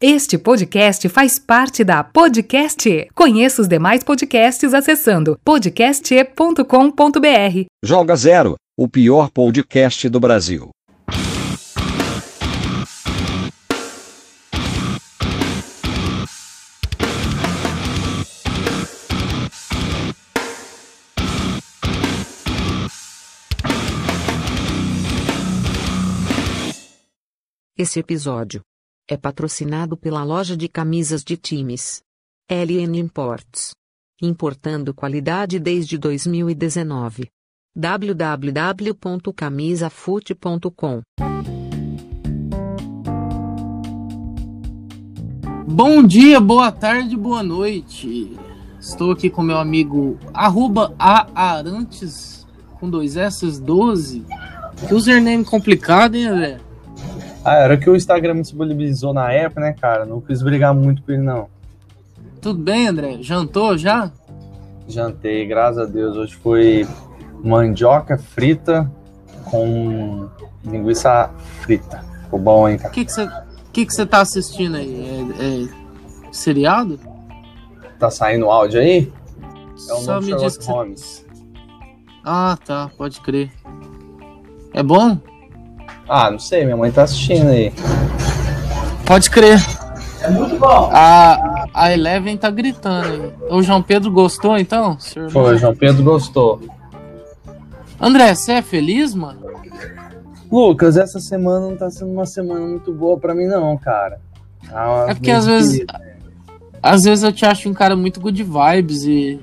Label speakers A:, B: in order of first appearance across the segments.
A: Este podcast faz parte da Podcast. Conheça os demais podcasts acessando podcast.com.br.
B: Joga Zero, o pior podcast do Brasil.
C: Esse episódio é patrocinado pela loja de camisas de times LN Imports. Importando qualidade desde 2019. www.camisafute.com
D: Bom dia, boa tarde, boa noite. Estou aqui com meu amigo arroba Aarantes com dois S 12. Que username complicado, hein, André?
E: Ah, era o que o Instagram me disponibilizou na época, né, cara? Não quis brigar muito com ele, não.
D: Tudo bem, André? Jantou já?
E: Jantei, graças a Deus. Hoje foi mandioca frita com linguiça frita. Ficou bom, hein,
D: O
E: cara?
D: que você que que você tá assistindo aí? É, é seriado?
E: Tá saindo áudio aí? É o
D: Só me diz que
E: Holmes.
D: Ah, tá, pode crer. É bom?
E: Ah, não sei, minha mãe tá assistindo aí.
D: Pode crer. É muito bom. A, a Eleven tá gritando aí. O João Pedro gostou, então? Irmão?
E: Foi, João Pedro gostou.
D: André, você é feliz, mano?
E: Lucas, essa semana não tá sendo uma semana muito boa pra mim, não, cara. Tá
D: É porque às vezes, às vezes eu te acho um cara muito good vibes e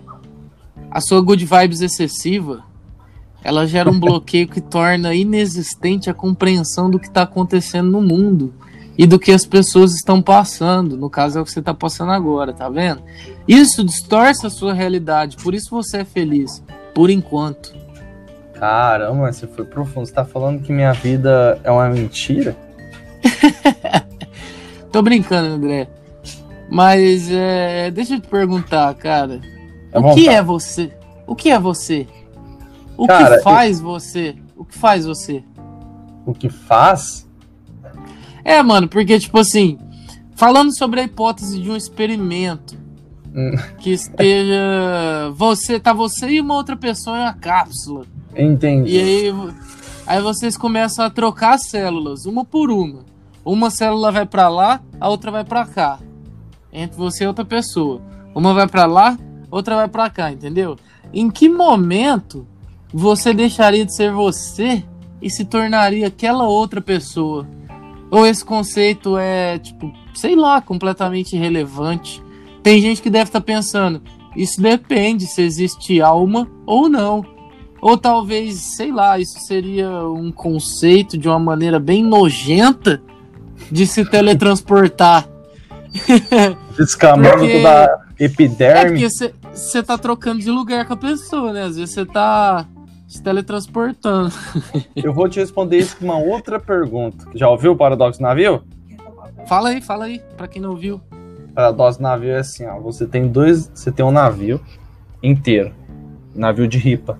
D: a sua good vibes excessiva, ela gera um bloqueio que torna inexistente a compreensão do que tá acontecendo no mundo e do que as pessoas estão passando. No caso é o que você tá passando agora, tá vendo? Isso distorce a sua realidade, por isso você é feliz, por enquanto.
E: Caramba, você foi profundo. Você tá falando que minha vida é uma mentira?
D: Tô brincando, André. Mas é, deixa eu te perguntar, cara.
E: É
D: o que
E: vontade.
D: é você? O que é você? O
E: Cara,
D: que faz você? O que faz você?
E: O que faz?
D: É, mano, porque, tipo assim, falando sobre a hipótese de um experimento
E: Hum.
D: que esteja. Você, tá você e uma outra pessoa em uma cápsula.
E: Entendi.
D: E aí, aí vocês começam a trocar as células, uma por uma. Uma célula vai pra lá, a outra vai pra cá. Entre você e outra pessoa. Uma vai pra lá, outra vai pra cá, entendeu? Em que momento você deixaria de ser você e se tornaria aquela outra pessoa? Ou esse conceito é, tipo, sei lá, completamente irrelevante? Tem gente que deve estar pensando, isso depende se existe alma ou não. Ou talvez, sei lá, isso seria um conceito de uma maneira bem nojenta de se teletransportar.
E: Descamando
D: Porque-
E: da
D: É
E: epiderme.
D: porque você tá trocando de lugar com a pessoa, né? Às vezes você tá se teletransportando.
E: Eu vou te responder isso com uma outra pergunta. Já ouviu o paradoxo do navio?
D: Fala aí, fala aí, pra quem não ouviu.
E: O paradoxo do navio é assim, ó. Você tem dois. Você tem um navio inteiro. Navio de ripa.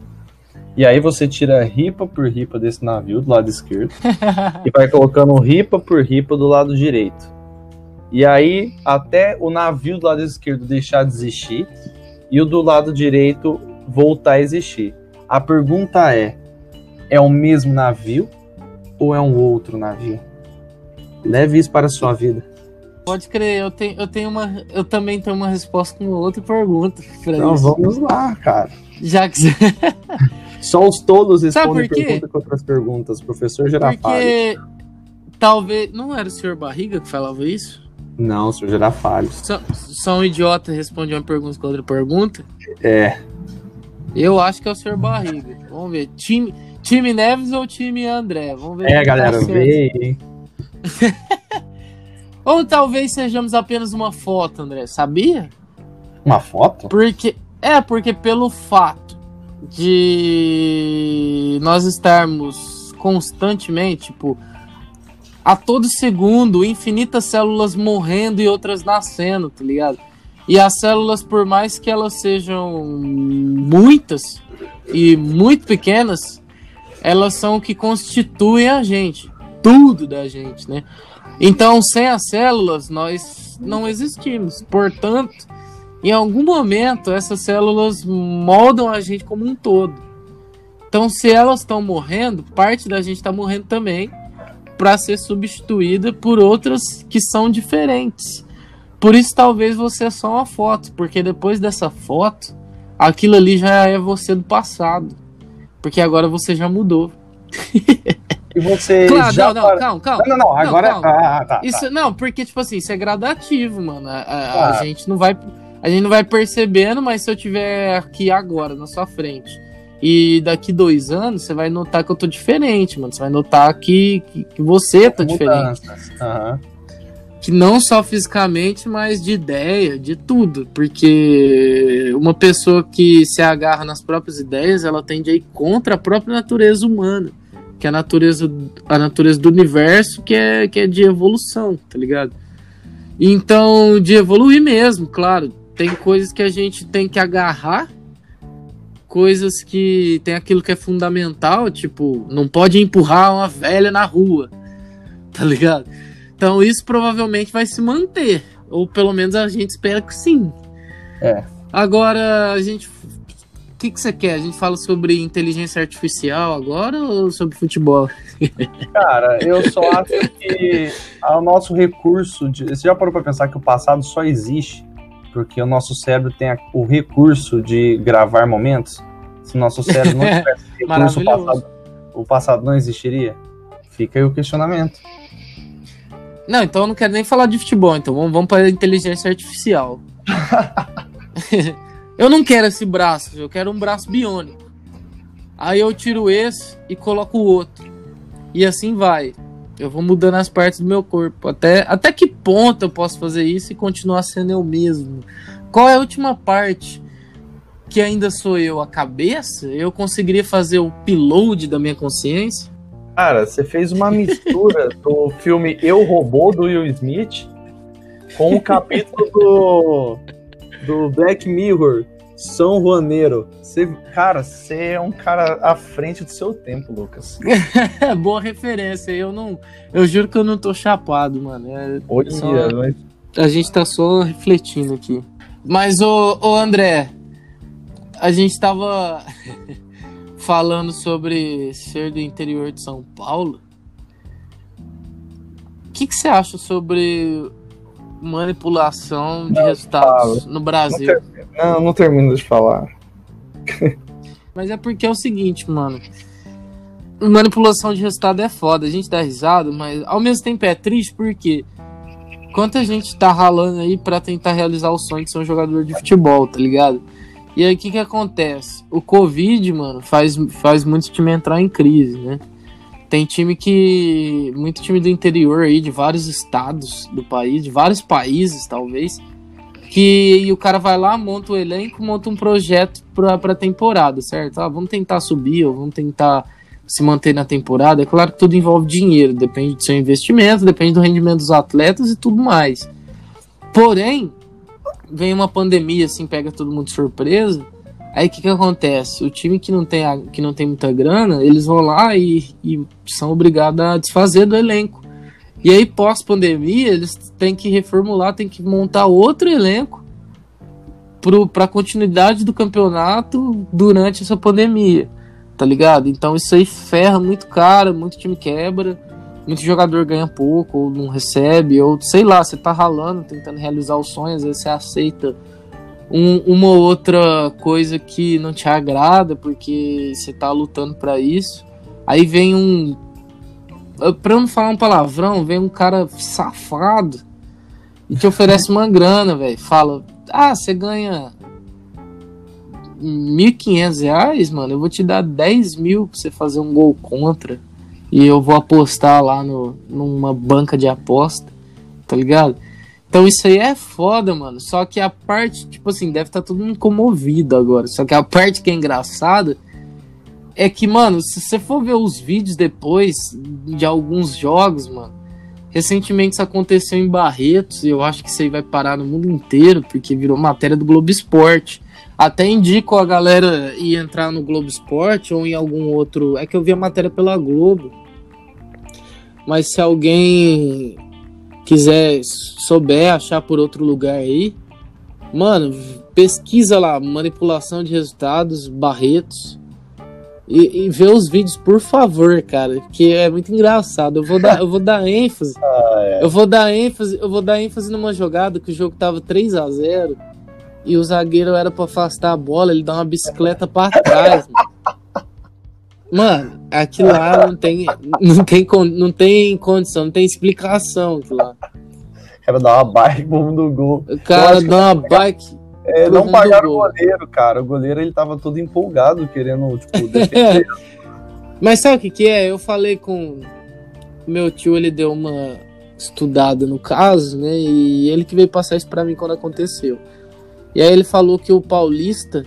E: E aí você tira ripa por ripa desse navio do lado esquerdo. e vai colocando ripa por ripa do lado direito. E aí, até o navio do lado esquerdo deixar de existir e o do lado direito voltar a existir. A pergunta é: é o mesmo navio ou é um outro navio? Leve isso para a sua vida.
D: Pode crer, eu tenho, eu tenho uma. Eu também tenho uma resposta com outra pergunta.
E: Então
D: isso.
E: vamos lá, cara.
D: Já que você.
E: Só os tolos respondem pergunta com outras perguntas. Professor Girafales.
D: Porque talvez. Não era o senhor Barriga que falava isso?
E: Não, senhor Girafales.
D: Só, só um idiota responde uma pergunta com outra pergunta?
E: É.
D: Eu acho que é o senhor Barriga. Vamos ver. Time, time Neves ou time André? Vamos ver.
E: É, galera,
D: tá certo.
E: vê.
D: Ou talvez sejamos apenas uma foto, André. Sabia?
E: Uma foto?
D: Porque. É, porque pelo fato de nós estarmos constantemente, tipo, a todo segundo, infinitas células morrendo e outras nascendo, tá ligado? E as células, por mais que elas sejam muitas e muito pequenas, elas são o que constituem a gente. Tudo da gente, né? Então, sem as células, nós não existimos. Portanto, em algum momento, essas células moldam a gente como um todo. Então, se elas estão morrendo, parte da gente está morrendo também para ser substituída por outras que são diferentes. Por isso, talvez você é só uma foto, porque depois dessa foto, aquilo ali já é você do passado. Porque agora você já mudou.
E: E você
D: Claro,
E: já
D: não, não, calma, calma.
E: Não, não, não, agora
D: calma.
E: ah, tá, tá.
D: Isso, não, porque, tipo assim, isso é gradativo, mano. A, a- a
E: Claro.
D: gente não vai. A gente não vai percebendo, mas se eu tiver aqui agora, na sua frente, e daqui dois anos, você vai notar que eu tô diferente, mano. Você vai notar que, que, que você tá diferente.
E: Mudanças. Aham.
D: Que não só fisicamente, mas de ideia, de tudo. Porque uma pessoa que se agarra nas próprias ideias, ela tende a ir contra a própria natureza humana. Que é a natureza, a natureza do universo, que é, que é de evolução, tá ligado? Então, de evoluir mesmo, claro. Tem coisas que a gente tem que agarrar, coisas que tem aquilo que é fundamental, tipo, não pode empurrar uma velha na rua, tá ligado? Então isso provavelmente vai se manter, ou pelo menos a gente espera que sim.
E: É.
D: Agora, a gente. O que, que você quer? A gente fala sobre inteligência artificial agora ou sobre futebol?
E: Cara, eu só acho que o nosso recurso. De... Você já parou pra pensar que o passado só existe porque o nosso cérebro tem o recurso de gravar momentos? Se o nosso cérebro não tivesse esse recurso, o passado, o passado não existiria? Fica aí o questionamento.
D: Não, então eu não quero nem falar de futebol, então vamos, vamos para inteligência artificial. eu não quero esse braço, eu quero um braço biônico. Aí eu tiro esse e coloco o outro. E assim vai. Eu vou mudando as partes do meu corpo. Até, até que ponto eu posso fazer isso e continuar sendo eu mesmo? Qual é a última parte que ainda sou eu? A cabeça? Eu conseguiria fazer o upload da minha consciência?
E: Cara, você fez uma mistura do filme Eu Robô do Will Smith com o capítulo do, do Black Mirror, São Juaneiro. Você, cara, você é um cara à frente do seu tempo, Lucas.
D: É boa referência. Eu não. Eu juro que eu não tô chapado, mano. É-
E: Hoje
D: Só-
E: mas
D: a gente tá só refletindo aqui. Mas, ô André, a gente tava falando sobre ser do interior de São Paulo. O que, que você acha sobre manipulação de
E: Não
D: resultados no Brasil?
E: Não, não termino de falar.
D: Mas é porque é o seguinte, mano. Manipulação de resultado é foda. A gente dá risada, mas ao mesmo tempo é triste porque quanta gente tá ralando aí pra tentar realizar o sonho de ser um jogador de futebol, tá ligado? E aí o que que acontece? O Covid, mano, faz, faz muito time entrar em crise, né? Tem time que. Muito time do interior aí, de vários estados do país, de vários países, talvez. Que o cara vai lá, monta o elenco, monta um projeto pra, pra temporada, certo? Ah, vamos tentar subir, ou vamos tentar se manter na temporada. É claro que tudo envolve dinheiro, depende do seu investimento, depende do rendimento dos atletas e tudo mais. Porém, vem uma pandemia, assim, pega todo mundo de surpresa. Aí o que, que acontece? O time que não, tem a- que não tem muita grana, eles vão lá e, e são obrigados a desfazer do elenco. E aí, pós-pandemia, eles têm que reformular, têm que montar outro elenco para a continuidade do campeonato durante essa pandemia, tá ligado? Então isso aí ferra muito cara, muito time quebra, muito jogador ganha pouco, ou não recebe, ou sei lá, você tá ralando, tentando realizar o sonho, às vezes você aceita um- uma ou outra coisa que não te agrada, porque você tá lutando para isso. Aí vem um. Pra não falar um palavrão, vem um cara safado e te oferece uma grana, velho. Fala, ah, você ganha 1.500 reais, mano, eu vou te dar 10 mil pra você fazer um gol contra. E eu vou apostar lá no, numa banca de aposta, tá ligado? Então isso aí é foda, mano. Só que a parte, tipo assim, deve estar todo mundo comovido agora. Só que a parte que é engraçada é que, mano, se você for ver os vídeos depois de alguns jogos, mano, recentemente isso aconteceu em Barretos, e eu acho que isso aí vai parar no mundo inteiro, porque virou matéria do Globo Esporte. Até indico a galera ir entrar no Globo Esporte ou em algum outro. É que eu vi a matéria pela Globo. Mas se alguém quiser, souber achar por outro lugar aí, mano, pesquisa lá, manipulação de resultados, Barretos. E, e vê os vídeos, por favor, cara, que é muito engraçado. Eu vou dar, eu vou dar ênfase.
E: Ah, é.
D: Eu vou dar ênfase, eu vou dar ênfase numa jogada que o jogo tava 3 a 0 e o zagueiro era pra afastar a bola, ele dá uma bicicleta pra trás, mano. Mano, aquilo lá não tem, não tem, não tem condição, não tem explicação aquilo lá.
E: O cara dá uma bike pro rumo do gol.
D: O cara dá uma bike.
E: É, não pagaram o
D: gol.
E: goleiro, cara. O goleiro ele tava todo empolgado, querendo, tipo, defender.
D: Mas sabe o que, que é? Eu falei com meu tio, ele deu uma estudada no caso, né? E ele que veio passar isso pra mim quando aconteceu. E aí ele falou que o Paulista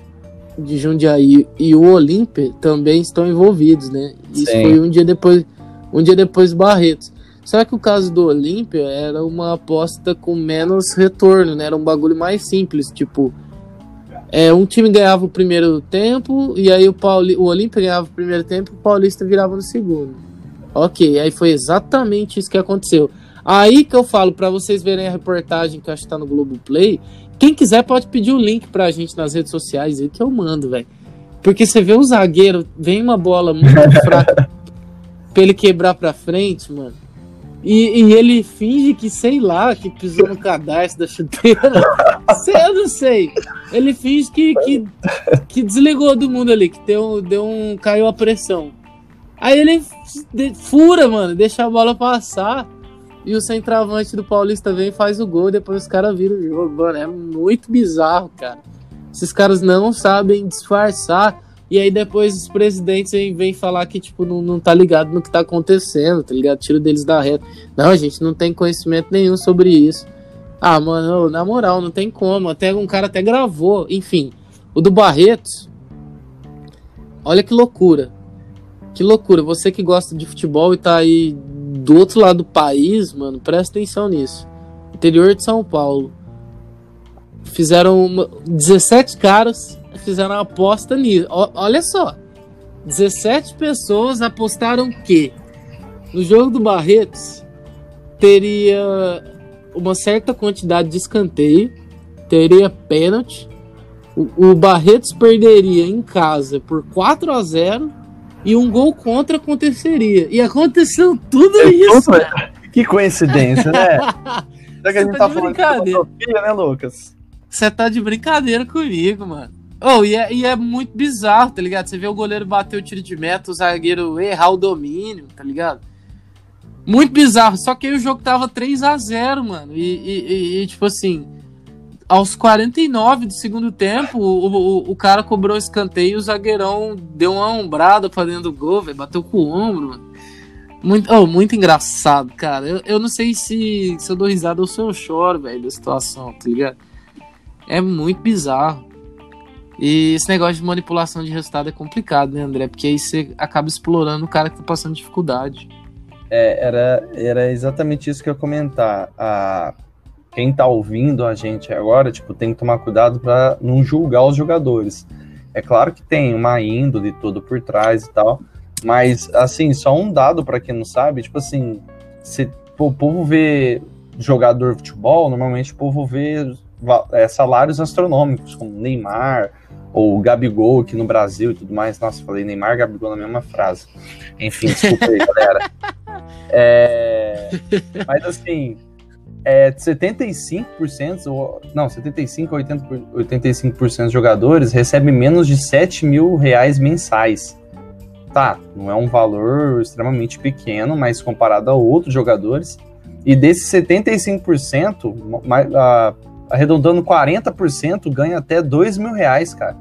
D: de Jundiaí e o Olímpia também estão envolvidos, né? Isso
E: Sim.
D: foi um dia depois, um dia depois do Barretos. Só que o caso do Olímpia era uma aposta com menos retorno, né? Era um bagulho mais simples, tipo, é, um time ganhava o primeiro tempo e aí o, Pauli, o Olímpia ganhava o primeiro tempo e o Paulista virava no segundo. Ok, aí foi exatamente isso que aconteceu. Aí que eu falo pra vocês verem a reportagem que eu acho que tá no Globoplay. Quem quiser pode pedir o link pra gente nas redes sociais aí que eu mando, velho. Porque você vê o zagueiro, vem uma bola muito fraca pra ele quebrar pra frente, mano. E, e ele finge que, sei lá, que pisou no cadarço da chuteira. Sei, eu não sei. Ele finge que, que, que desligou do mundo ali, que deu, deu um. caiu a pressão. Aí ele fura, mano, deixa a bola passar. E o centroavante do Paulista vem faz o gol. Depois os caras viram o jogo. Mano, é muito bizarro, cara. Esses caras não sabem disfarçar. E aí depois os presidentes vêm falar que, tipo, não, não tá ligado no que tá acontecendo, tá ligado? Tira deles da reta. Não, a gente não tem conhecimento nenhum sobre isso. Ah, mano, na moral, não tem como. Até um cara até gravou. Enfim, o do Barretos. Olha que loucura. Que loucura. Você que gosta de futebol e tá aí do outro lado do país, mano, presta atenção nisso. Interior de São Paulo. Fizeram uma, 17 caras fizeram uma aposta nisso. Ó, olha só. 17 pessoas apostaram que no jogo do Barretos teria uma certa quantidade de escanteio, teria pênalti. O, o Barretos perderia em casa por 4 a 0 e um gol contra aconteceria. E aconteceu tudo
E: É
D: isso.
E: tudo. Que coincidência, né? Já que a gente
D: tá
E: tá falando de filosofia, né, Lucas?
D: Você tá de brincadeira comigo, mano. Oh, e é, e é muito bizarro, tá ligado? Você vê o goleiro bater o tiro de meta, o zagueiro errar o domínio, tá ligado? Muito bizarro. Só que aí o jogo tava 3 a 0 mano. E- e- e, tipo assim, aos 49 do segundo tempo, o, o, o cara cobrou o escanteio e o zagueirão deu uma ombrada pra dentro do gol, velho. Bateu com o ombro. Muito, oh, muito engraçado, cara. Eu, eu não sei se, se eu dou risada ou se eu choro, velho, da situação, tá ligado? É muito bizarro. E esse negócio de manipulação de resultado é complicado, né, André? Porque aí você acaba explorando o cara que tá passando dificuldade.
E: É, era, era exatamente isso que eu ia comentar. A, quem tá ouvindo a gente agora, tipo, tem que tomar cuidado para não julgar os jogadores. É claro que tem uma índole toda por trás e tal, mas, assim, só um dado para quem não sabe, tipo assim, se, o povo vê jogador de futebol, normalmente o povo vê é, salários astronômicos, como Neymar ou Gabigol aqui no Brasil e tudo mais. Nossa, falei Neymar e Gabigol na mesma frase. Enfim, desculpa aí, galera. É, mas assim, é, 75%, ou, não, 75% a 80%, por- 85% dos jogadores recebem menos de 7 mil reais mensais. Tá, não é um valor extremamente pequeno, mas comparado a outros jogadores. E desses 75%, mais- a- arredondando 40%, ganha até 2 mil reais, cara.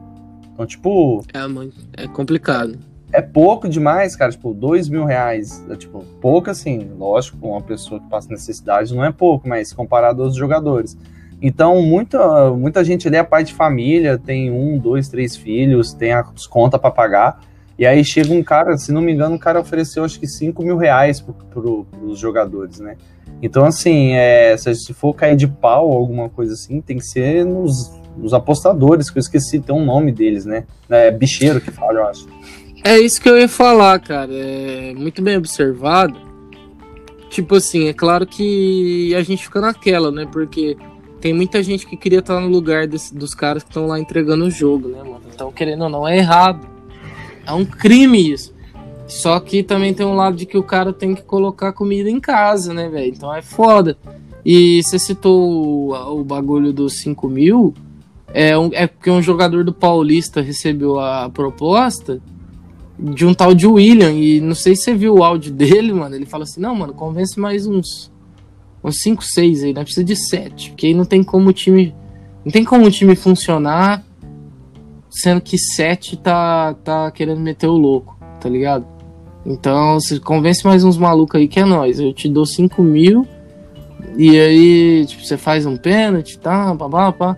E: Então, tipo,
D: É, mano, é complicado.
E: É pouco demais, cara. Tipo, dois mil reais. É, tipo, pouco assim. Lógico, uma pessoa que passa necessidade não é pouco, mas comparado aos jogadores. Então, muita, muita gente ali é pai de família, tem um, dois, três filhos, tem as contas para pagar. E aí chega um cara, se não me engano, o cara ofereceu acho que 5 mil reais pro, pro, pros jogadores, né? Então, assim, é, se, se for cair de pau ou alguma coisa assim, tem que ser nos, nos apostadores, que eu esqueci, tem um nome deles, né? É bicheiro que fala, eu acho.
D: É isso que eu ia falar, cara. É muito bem observado. tipo assim, é claro que a gente fica naquela, né? Porque tem muita gente que queria estar no lugar desse, dos caras que estão lá entregando o jogo, né, mano? Então, querendo ou não, é errado. É um crime isso. Só que também tem um lado de que o cara tem que colocar comida em casa, né, velho? Então é foda. E você citou o, o bagulho dos 5 mil. É, um, é porque um jogador do Paulista recebeu a proposta de um tal de William. E não sei se você viu o áudio dele, mano. Ele fala assim: não, mano, convence mais uns. Uns 5, 6 aí, né? Precisa de 7. Porque aí não tem como o time. Não tem como o time funcionar. Sendo que 7 tá, tá querendo meter o louco, tá ligado? Então, você convence mais uns malucos aí que é nós. Eu te dou 5 mil. E aí, tipo, você faz um pênalti, tá? Pá, pá, pá.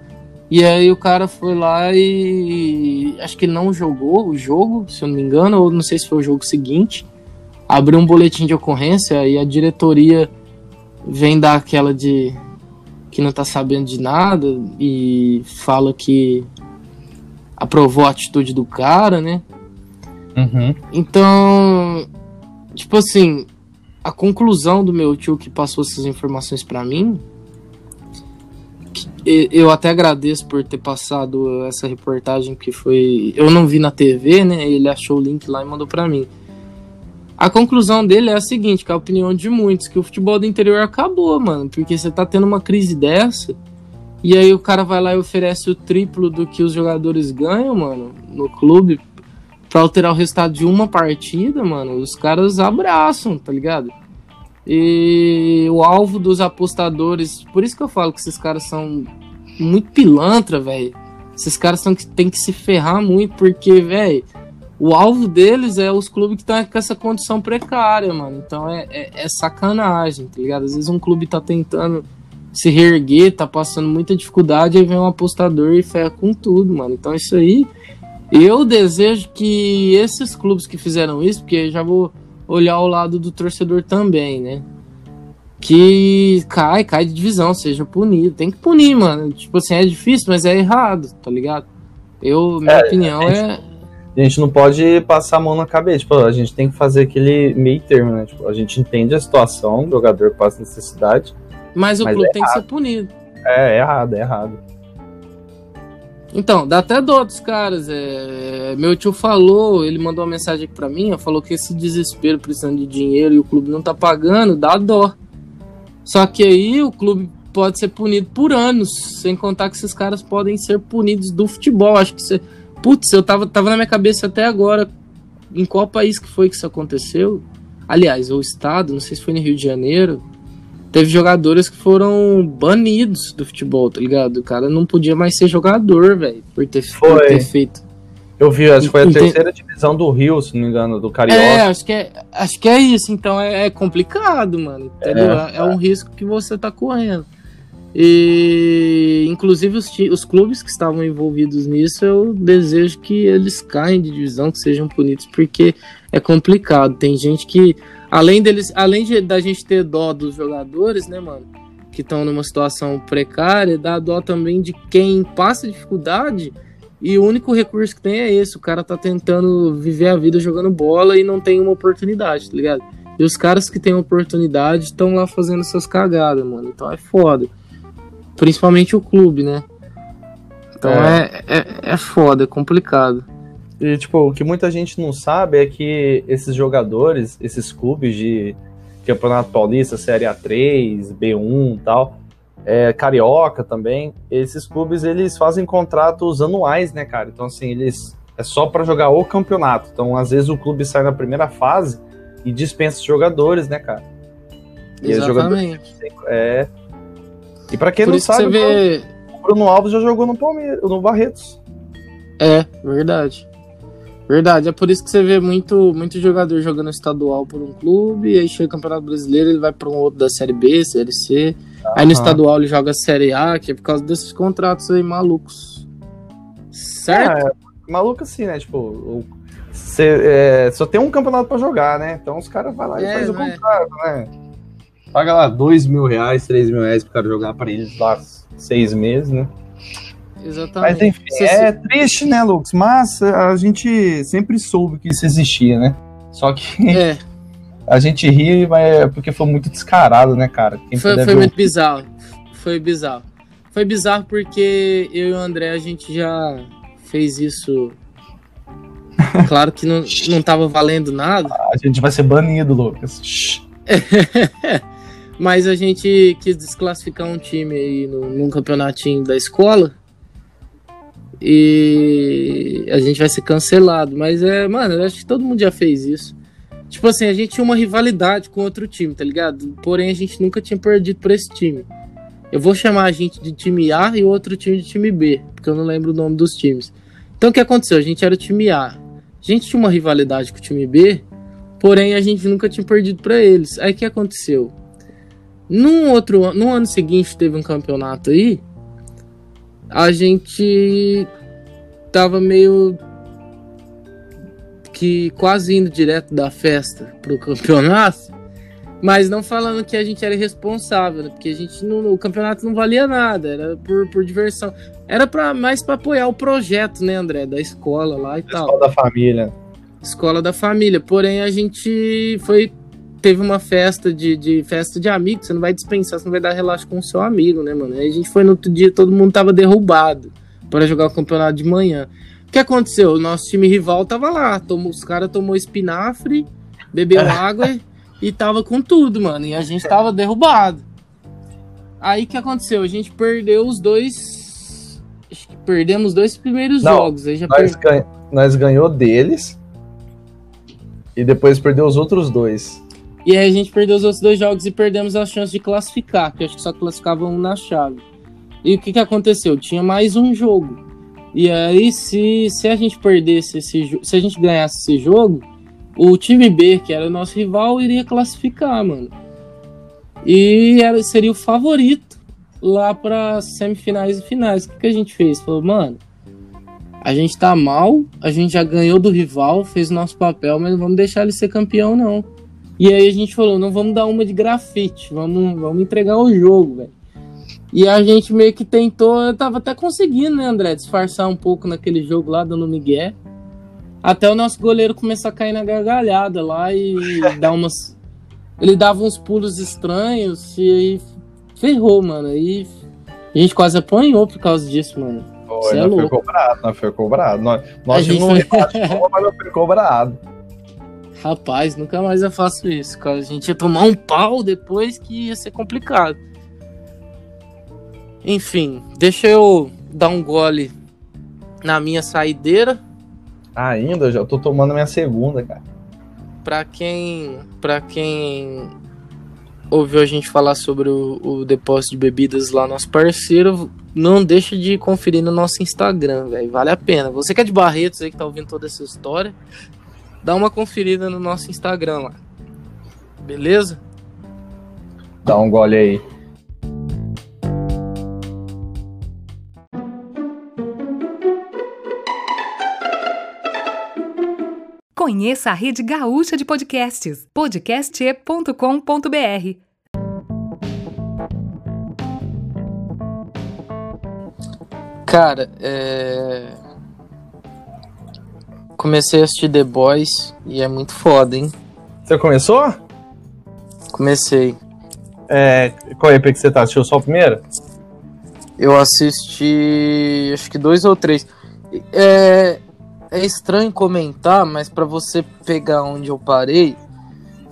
D: E aí o cara foi lá e. Acho que ele não jogou o jogo, se eu não me engano, ou não sei se foi o jogo seguinte. Abriu um boletim de ocorrência e a diretoria vem dar aquela de que não tá sabendo de nada e fala que aprovou a atitude do cara, né?
E: Uhum.
D: Então, tipo assim, a conclusão do meu tio que passou essas informações para mim, eu até agradeço por ter passado essa reportagem que foi, eu não vi na TV, né? Ele achou o link lá e mandou para mim. A conclusão dele é a seguinte, que é a opinião de muitos, que o futebol do interior acabou, mano, porque você tá tendo uma crise dessa, e aí o cara vai lá e oferece o triplo do que os jogadores ganham, mano, no clube, pra alterar o resultado de uma partida, mano, os caras abraçam, tá ligado? E o alvo dos apostadores, por isso que eu falo que esses caras são muito pilantra, velho. Esses caras são que tem que se ferrar muito, porque, velho, o alvo deles é os clubes que estão com essa condição precária, mano. Então é, é, é, sacanagem, tá ligado? Às vezes um clube tá tentando se reerguer, tá passando muita dificuldade, aí vem um apostador e ferra com tudo, mano. Então isso aí eu desejo que esses clubes que fizeram isso, porque já vou olhar o lado do torcedor também, né? Que cai, cai de divisão, seja punido. Tem que punir, mano. Tipo assim, é difícil, mas é errado, tá ligado? Eu, minha
E: É,
D: opinião
E: a gente-
D: é.
E: A gente não pode passar a mão na cabeça. Tipo, a gente tem que fazer aquele meio termo, né? Tipo, a gente entende a situação, o jogador passa necessidade.
D: Mas o
E: mas
D: clube
E: é
D: tem que ser punido.
E: É, é errado, é errado.
D: Então, dá até dó dos caras. É... Meu tio falou, ele mandou uma mensagem aqui pra mim, falou que esse desespero precisando de dinheiro e o clube não tá pagando, dá dó. Só que aí o clube pode ser punido por anos, sem contar que esses caras podem ser punidos do futebol. Acho que você. Putz, eu tava, tava na minha cabeça até agora em qual país que foi que isso aconteceu. Aliás, o estado, não sei se foi no Rio de Janeiro. Teve jogadores que foram banidos do futebol, tá ligado? O cara não podia mais ser jogador, velho, por ter, por ter feito.
E: Eu vi, acho que foi a
D: Entendi.
E: terceira divisão do Rio, se não me engano, do Carioca.
D: É, acho que é, acho que é isso. Então é, é complicado, mano. Entendeu?
E: É,
D: É, um risco que você tá correndo. E inclusive os, os clubes que estavam envolvidos nisso, eu desejo que eles caem de divisão, que sejam punidos, porque é complicado. Tem gente que, além deles, além de, da gente ter dó dos jogadores, né, mano, que estão numa situação precária, dá dó também de quem passa dificuldade e o único recurso que tem é esse. O cara tá tentando viver a vida jogando bola e não tem uma oportunidade, tá ligado? E os caras que têm oportunidade estão lá fazendo essas cagadas, mano. Então é foda. Principalmente o clube, né? Então é, é, é foda, é complicado.
E: E, tipo, o que muita gente não sabe é que esses jogadores, esses clubes de Campeonato Paulista, Série A3, B1 e tal, é, Carioca também, esses clubes, eles fazem contratos anuais, né, cara? Então, assim, eles... É só pra jogar o campeonato. Então, às vezes, o clube sai na primeira fase e dispensa os jogadores, né, cara? E
D: Exatamente.
E: É... E pra quem
D: Por
E: não sabe,
D: você vê.
E: o Bruno Alves já jogou no Palmeiras, no Barretos.
D: É, verdade. Verdade, é por isso que você vê muito, muito jogador jogando estadual por um clube, aí chega o Campeonato Brasileiro, ele vai para um outro da Série B, Série C. Aí no estadual ele joga Série A, que é por causa desses contratos aí malucos. Certo?
E: É, maluco assim, né? Tipo, o- cê, é, só tem um campeonato pra jogar, né? Então os caras vão lá e
D: É,
E: fazem o
D: não é?
E: contrato, né? Paga lá dois mil reais, três mil reais pro cara jogar pra eles lá seis meses, né?
D: Exatamente.
E: Mas enfim,
D: Você-
E: é triste, né, Lucas? Mas a gente sempre soube que isso existia, né? Só que
D: É,
E: A gente ri, mas é porque foi muito descarado, né, cara? Quem
D: Foi, foi muito bizarro. Foi bizarro. Foi bizarro porque eu e o André, a gente já fez isso. Claro que não, não tava valendo nada,
E: A gente vai ser banido, Lucas.
D: Mas a gente quis desclassificar um time aí no, num campeonatinho da escola. E a gente vai ser cancelado. Mas é, mano, eu acho que todo mundo já fez isso. Tipo assim, a gente tinha uma rivalidade com outro time, tá ligado? Porém, a gente nunca tinha perdido pra esse time. Eu vou chamar a gente de time A e outro time de time B, porque eu não lembro o nome dos times. Então o que aconteceu? A gente era o time A. A gente tinha uma rivalidade com o time B, porém a gente nunca tinha perdido pra eles. Aí o que aconteceu? Num outro no ano seguinte teve um campeonato aí, a gente tava meio que quase indo direto da festa pro campeonato, mas não falando que a gente era irresponsável, né? porque a gente não, o campeonato não valia nada, era por, por diversão. Era para mais para apoiar o projeto, né, André, da escola lá e tal
E: Pessoal da família.
D: escola da família. Porém, a gente foi. Teve uma festa de, de festa de amigos, você não vai dispensar, você não vai dar relaxo com o seu amigo, né, mano? Aí a gente foi no outro dia, todo mundo tava derrubado para jogar o campeonato de manhã. O que aconteceu? O nosso time rival tava lá, tomou, os caras tomou espinafre, bebeu água e tava com tudo, mano. E a gente tava derrubado. Aí o que aconteceu? A gente perdeu os dois. Acho que perdemos os dois primeiros
E: Não,
D: jogos. Aí já
E: Nós,
D: per-
E: ganha- nós ganhou deles e depois perdeu os outros dois.
D: E aí a gente perdeu os outros dois jogos e perdemos a chance de classificar, que acho que só classificava um na chave. E o que, que aconteceu? Tinha mais um jogo. E aí, se, se a gente perdesse esse se a gente ganhasse esse jogo, o time B, que era o nosso rival, iria classificar, mano. E era, seria o favorito lá para semifinais e finais. O que, que a gente fez? Falou, mano, a gente tá mal, a gente já ganhou do rival, fez o nosso papel, mas não vamos deixar ele ser campeão, não. E aí a gente falou, não vamos dar uma de grafite, vamos, vamos entregar o jogo, velho. E a gente meio que tentou, eu tava até conseguindo, né, André, disfarçar um pouco naquele jogo lá, dando migué. Até o nosso goleiro começar a cair na gargalhada lá e dar umas... Ele dava uns pulos estranhos e aí ferrou, mano. E a gente quase apanhou por causa disso, mano.
E: Foi,
D: Cê é
E: foi cobrado, nós foi cobrado. Nós,
D: A
E: nós
D: gente
E: um empate bom, mas nós foi cobrado.
D: Rapaz, nunca mais eu faço isso, cara. A gente ia tomar um pau depois que ia ser complicado. Enfim, deixa eu dar um gole na minha saideira.
E: Ainda, eu já tô tomando minha segunda, cara.
D: Pra quem, pra quem ouviu a gente falar sobre o, o depósito de bebidas lá, nosso parceiro, não deixa de conferir no nosso Instagram, velho. Vale a pena. Você que é de Barretos aí que tá ouvindo toda essa história, dá uma conferida no nosso Instagram lá. Beleza?
E: Dá um gole aí.
A: Conheça a rede gaúcha de podcasts, podcast.com.br.
D: Cara, é. Comecei a assistir The Boys e é muito foda, hein?
E: Você começou?
D: Comecei.
E: É, qual EP que você tá? Assistiu só o primeiro?
D: Eu assisti. Acho que dois ou três. É. É estranho comentar, mas pra você pegar onde eu parei,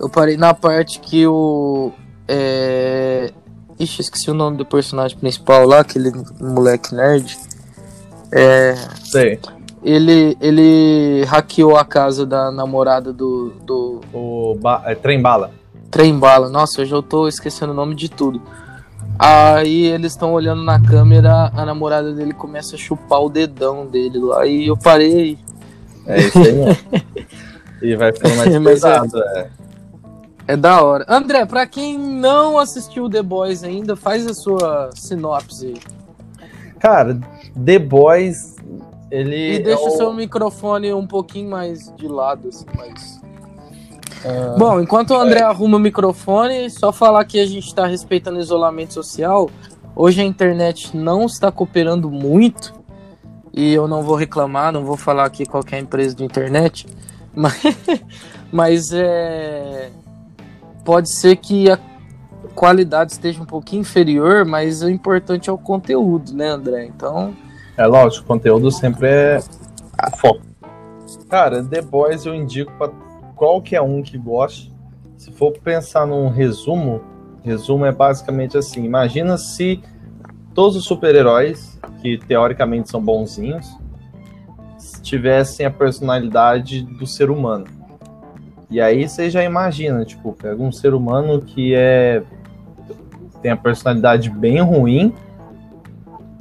D: eu parei na parte que o. É... Ixi, esqueci o nome do personagem principal lá, aquele moleque nerd. É.
E: Sei.
D: Ele, ele hackeou a casa da namorada do, do
E: O ba... é, Trem Bala.
D: Trem Bala. Nossa, hoje eu tô esquecendo o nome de tudo. Aí eles estão olhando na câmera, a namorada dele começa a chupar o dedão dele lá. E eu parei.
E: É isso aí mesmo. e vai ficando mais
D: Mas é-
E: pesado, é.
D: É da hora. André, pra quem não assistiu The Boys ainda, faz a sua sinopse aí.
E: Cara, The Boys, ele.
D: E deixa
E: é
D: o seu microfone um pouquinho mais de lado, assim, mais. Bom, enquanto o André arruma o microfone, só falar que a gente está respeitando o isolamento social. Hoje a internet não está cooperando muito. E eu não vou reclamar, não vou falar aqui qual que é a empresa de internet. Mas, mas é. pode ser que a qualidade esteja um pouquinho inferior, mas o importante é o conteúdo, né, André? Então.
E: É lógico, conteúdo sempre é foco. Cara, The Boys eu indico para qualquer um que goste. Se for pensar num resumo, resumo é basicamente assim: imagina se todos os super-heróis, que teoricamente são bonzinhos, tivessem a personalidade do ser humano. E aí você já imagina, tipo, pega um ser humano que é tem a personalidade bem ruim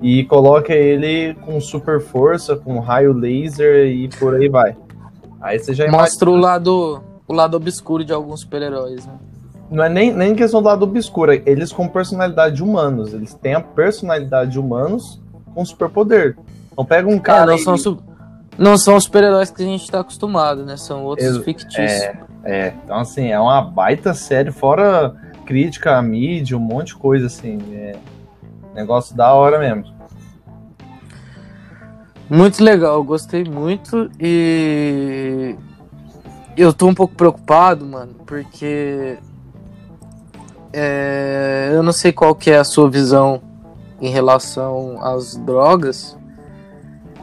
E: e coloca ele com super força, com raio laser e por aí vai. Aí você já
D: mostra imagina... o lado o lado obscuro de alguns super-heróis, né?
E: Não é nem, nem questão do lado obscuro, eles com personalidade de humanos, eles têm a personalidade de humanos com superpoder. Então pega um cara.
D: É, não, são su... não são super-heróis que a gente está acostumado, né? São outros Ex fictícios.
E: É, é, então assim, é uma baita série, fora crítica à mídia, um monte de coisa, assim. É negócio da hora mesmo.
D: Muito legal, gostei muito e eu tô um pouco preocupado, mano, porque é, eu não sei qual que é a sua visão em relação às drogas,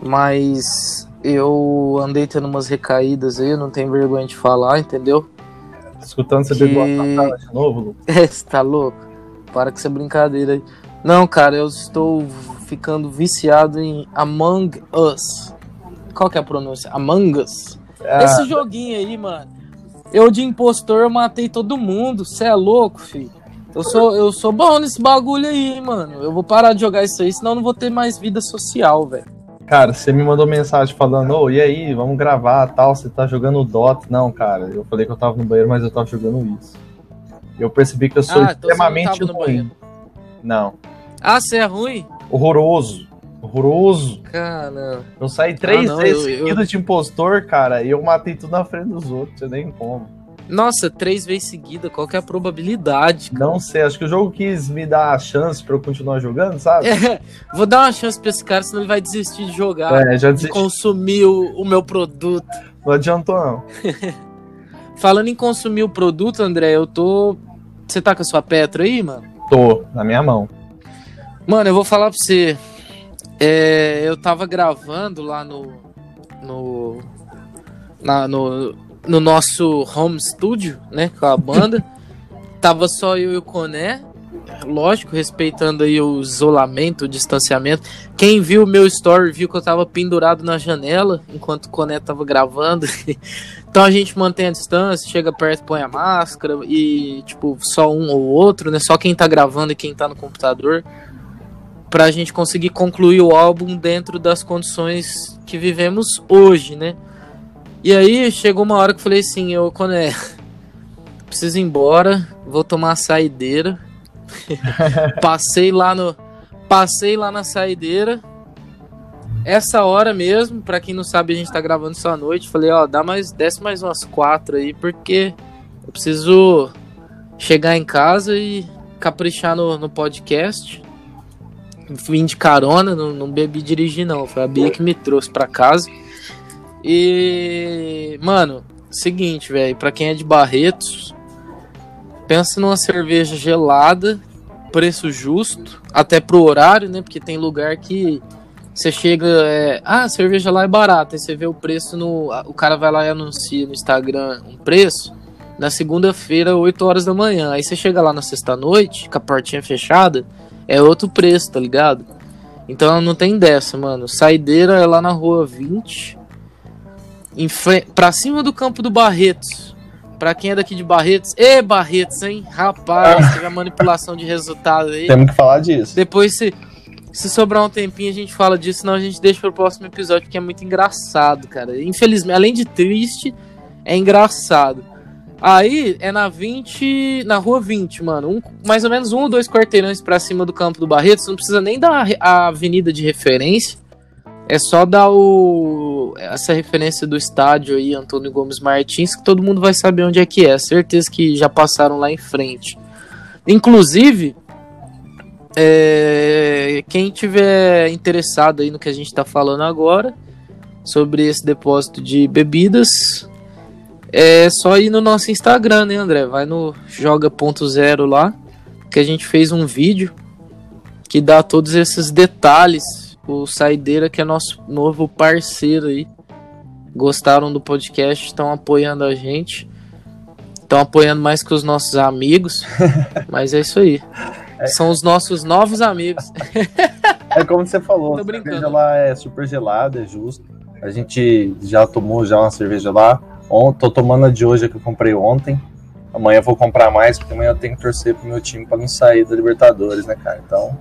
D: mas eu andei tendo umas recaídas aí, eu não tenho vergonha de falar, entendeu?
E: Escutando você que... a de novo, Lu?
D: É, você tá louco? Para com essa brincadeira aí. Não, cara, eu estou ficando viciado em Among Us. Qual que é a pronúncia? Among Us. Ah. Esse joguinho aí, mano. Eu de impostor eu matei todo mundo. Você é louco, filho. Eu sou, eu sou bom nesse bagulho aí, mano. Eu vou parar de jogar isso aí, senão eu não vou ter mais vida social, velho.
E: Cara, você me mandou mensagem falando, ô, oh, e aí, vamos gravar tal, você tá jogando Dota. Não, cara, eu falei que eu tava no banheiro, mas eu tava jogando isso. Eu percebi que eu sou ah, então extremamente então ruim. Não.
D: Ah, você é ruim?
E: Horroroso. Horroroso.
D: Cara.
E: Eu saí três ah, não, vezes eu, seguidas eu... de impostor, cara, e eu matei tudo na frente dos outros, eu nem como.
D: Nossa, três vezes seguida, qual que é a probabilidade?
E: Cara? Não sei, acho que o jogo quis me dar a chance pra eu continuar jogando, sabe?
D: É, vou dar uma chance pra esse cara, senão ele vai desistir de jogar.
E: É, já desisti.
D: De consumir o, o meu produto.
E: Não adiantou, não.
D: Falando em consumir o produto, André, eu tô. Você tá com a sua Petra aí, mano?
E: Tô, na minha mão.
D: Mano, eu vou falar pra você. É, eu tava gravando lá no. No. Na, no, no nosso home studio, né, com a banda. Tava só eu e o Coné, lógico, respeitando aí o isolamento, o distanciamento. Quem viu o meu story viu que eu tava pendurado na janela enquanto o Coné tava gravando. então a gente mantém a distância, chega perto, põe a máscara e, tipo, só um ou outro, né? Só quem tá gravando e quem tá no computador. Pra gente conseguir concluir o álbum dentro das condições que vivemos hoje, né? E aí chegou uma hora que eu falei assim, eu quando é preciso ir embora, vou tomar a saideira. passei lá no passei lá na saideira. Essa hora mesmo, para quem não sabe, a gente tá gravando isso à noite. Falei, ó, dá mais, desce mais umas quatro aí, porque eu preciso chegar em casa e caprichar no, no podcast. Vim de carona, não, não bebi dirigir não. Foi a Bia que me trouxe para casa. E, mano, seguinte, velho, para quem é de Barretos, pensa numa cerveja gelada, preço justo, até pro horário, né? Porque tem lugar que você chega, é, ah, a cerveja lá é barata, aí você vê o preço no, o cara vai lá e anuncia no Instagram um preço na segunda-feira, 8 horas da manhã. Aí você chega lá na sexta-noite, com a portinha fechada, é outro preço, tá ligado? Então não tem dessa, mano. Saideira é lá na rua 20, em pra cima do campo do Barretos. Pra quem é daqui de Barretos. E Barretos, hein? Rapaz, teve a manipulação de resultado aí.
E: Temos que falar disso.
D: Depois, se, se sobrar um tempinho, a gente fala disso, senão a gente deixa pro próximo episódio, porque é muito engraçado, cara. Infelizmente, além de triste, é engraçado. Aí é na 20. Na rua 20, mano. Um, mais ou menos um ou dois quarteirões pra cima do campo do Barretos. Não precisa nem dar a avenida de referência. É só dar o essa referência do estádio aí, Antônio Gomes Martins, que todo mundo vai saber onde é que é. Certeza que já passaram lá em frente. Inclusive, é, quem tiver interessado aí no que a gente está falando agora sobre esse depósito de bebidas, é só ir no nosso Instagram, né, André? Vai no joga.0 lá, que a gente fez um vídeo que dá todos esses detalhes. O Saideira, que é nosso novo parceiro aí, gostaram do podcast, estão apoiando a gente. Estão apoiando mais que os nossos amigos. mas é isso aí. São os nossos novos amigos.
E: É como você falou, a cerveja lá é super gelada, é justo. A gente já tomou já uma cerveja lá. Tô tomando a de hoje que eu comprei ontem. Amanhã eu vou comprar mais, porque amanhã eu tenho que torcer pro meu time pra não sair da Libertadores, né, cara? Então,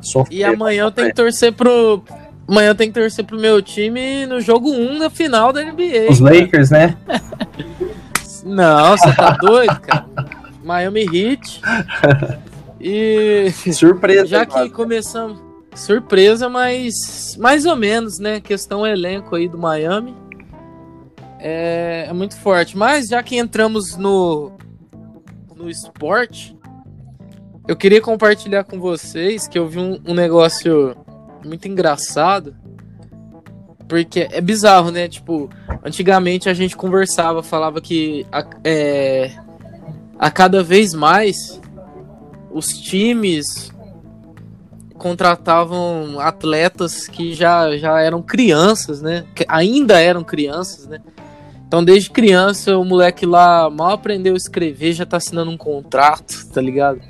E: sofrer.
D: E amanhã eu tenho que torcer pro. Amanhã eu tenho que torcer pro meu time no jogo 1 da final da NBA.
E: Os Lakers, né?
D: Não, você tá doido, cara? Miami Heat. E
E: Surpresa.
D: já que começamos. Surpresa, mas mais ou menos, né? Questão elenco aí do Miami. É, é muito forte. Mas já que entramos no, no esporte, eu queria compartilhar com vocês que eu vi um, um negócio muito engraçado. Porque é bizarro, né? Tipo, antigamente a gente conversava, falava que a, é, a cada vez mais os times contratavam atletas que já, já eram crianças, né? Que ainda eram crianças, né? Então, desde criança, o moleque lá mal aprendeu a escrever, já tá assinando um contrato, tá ligado?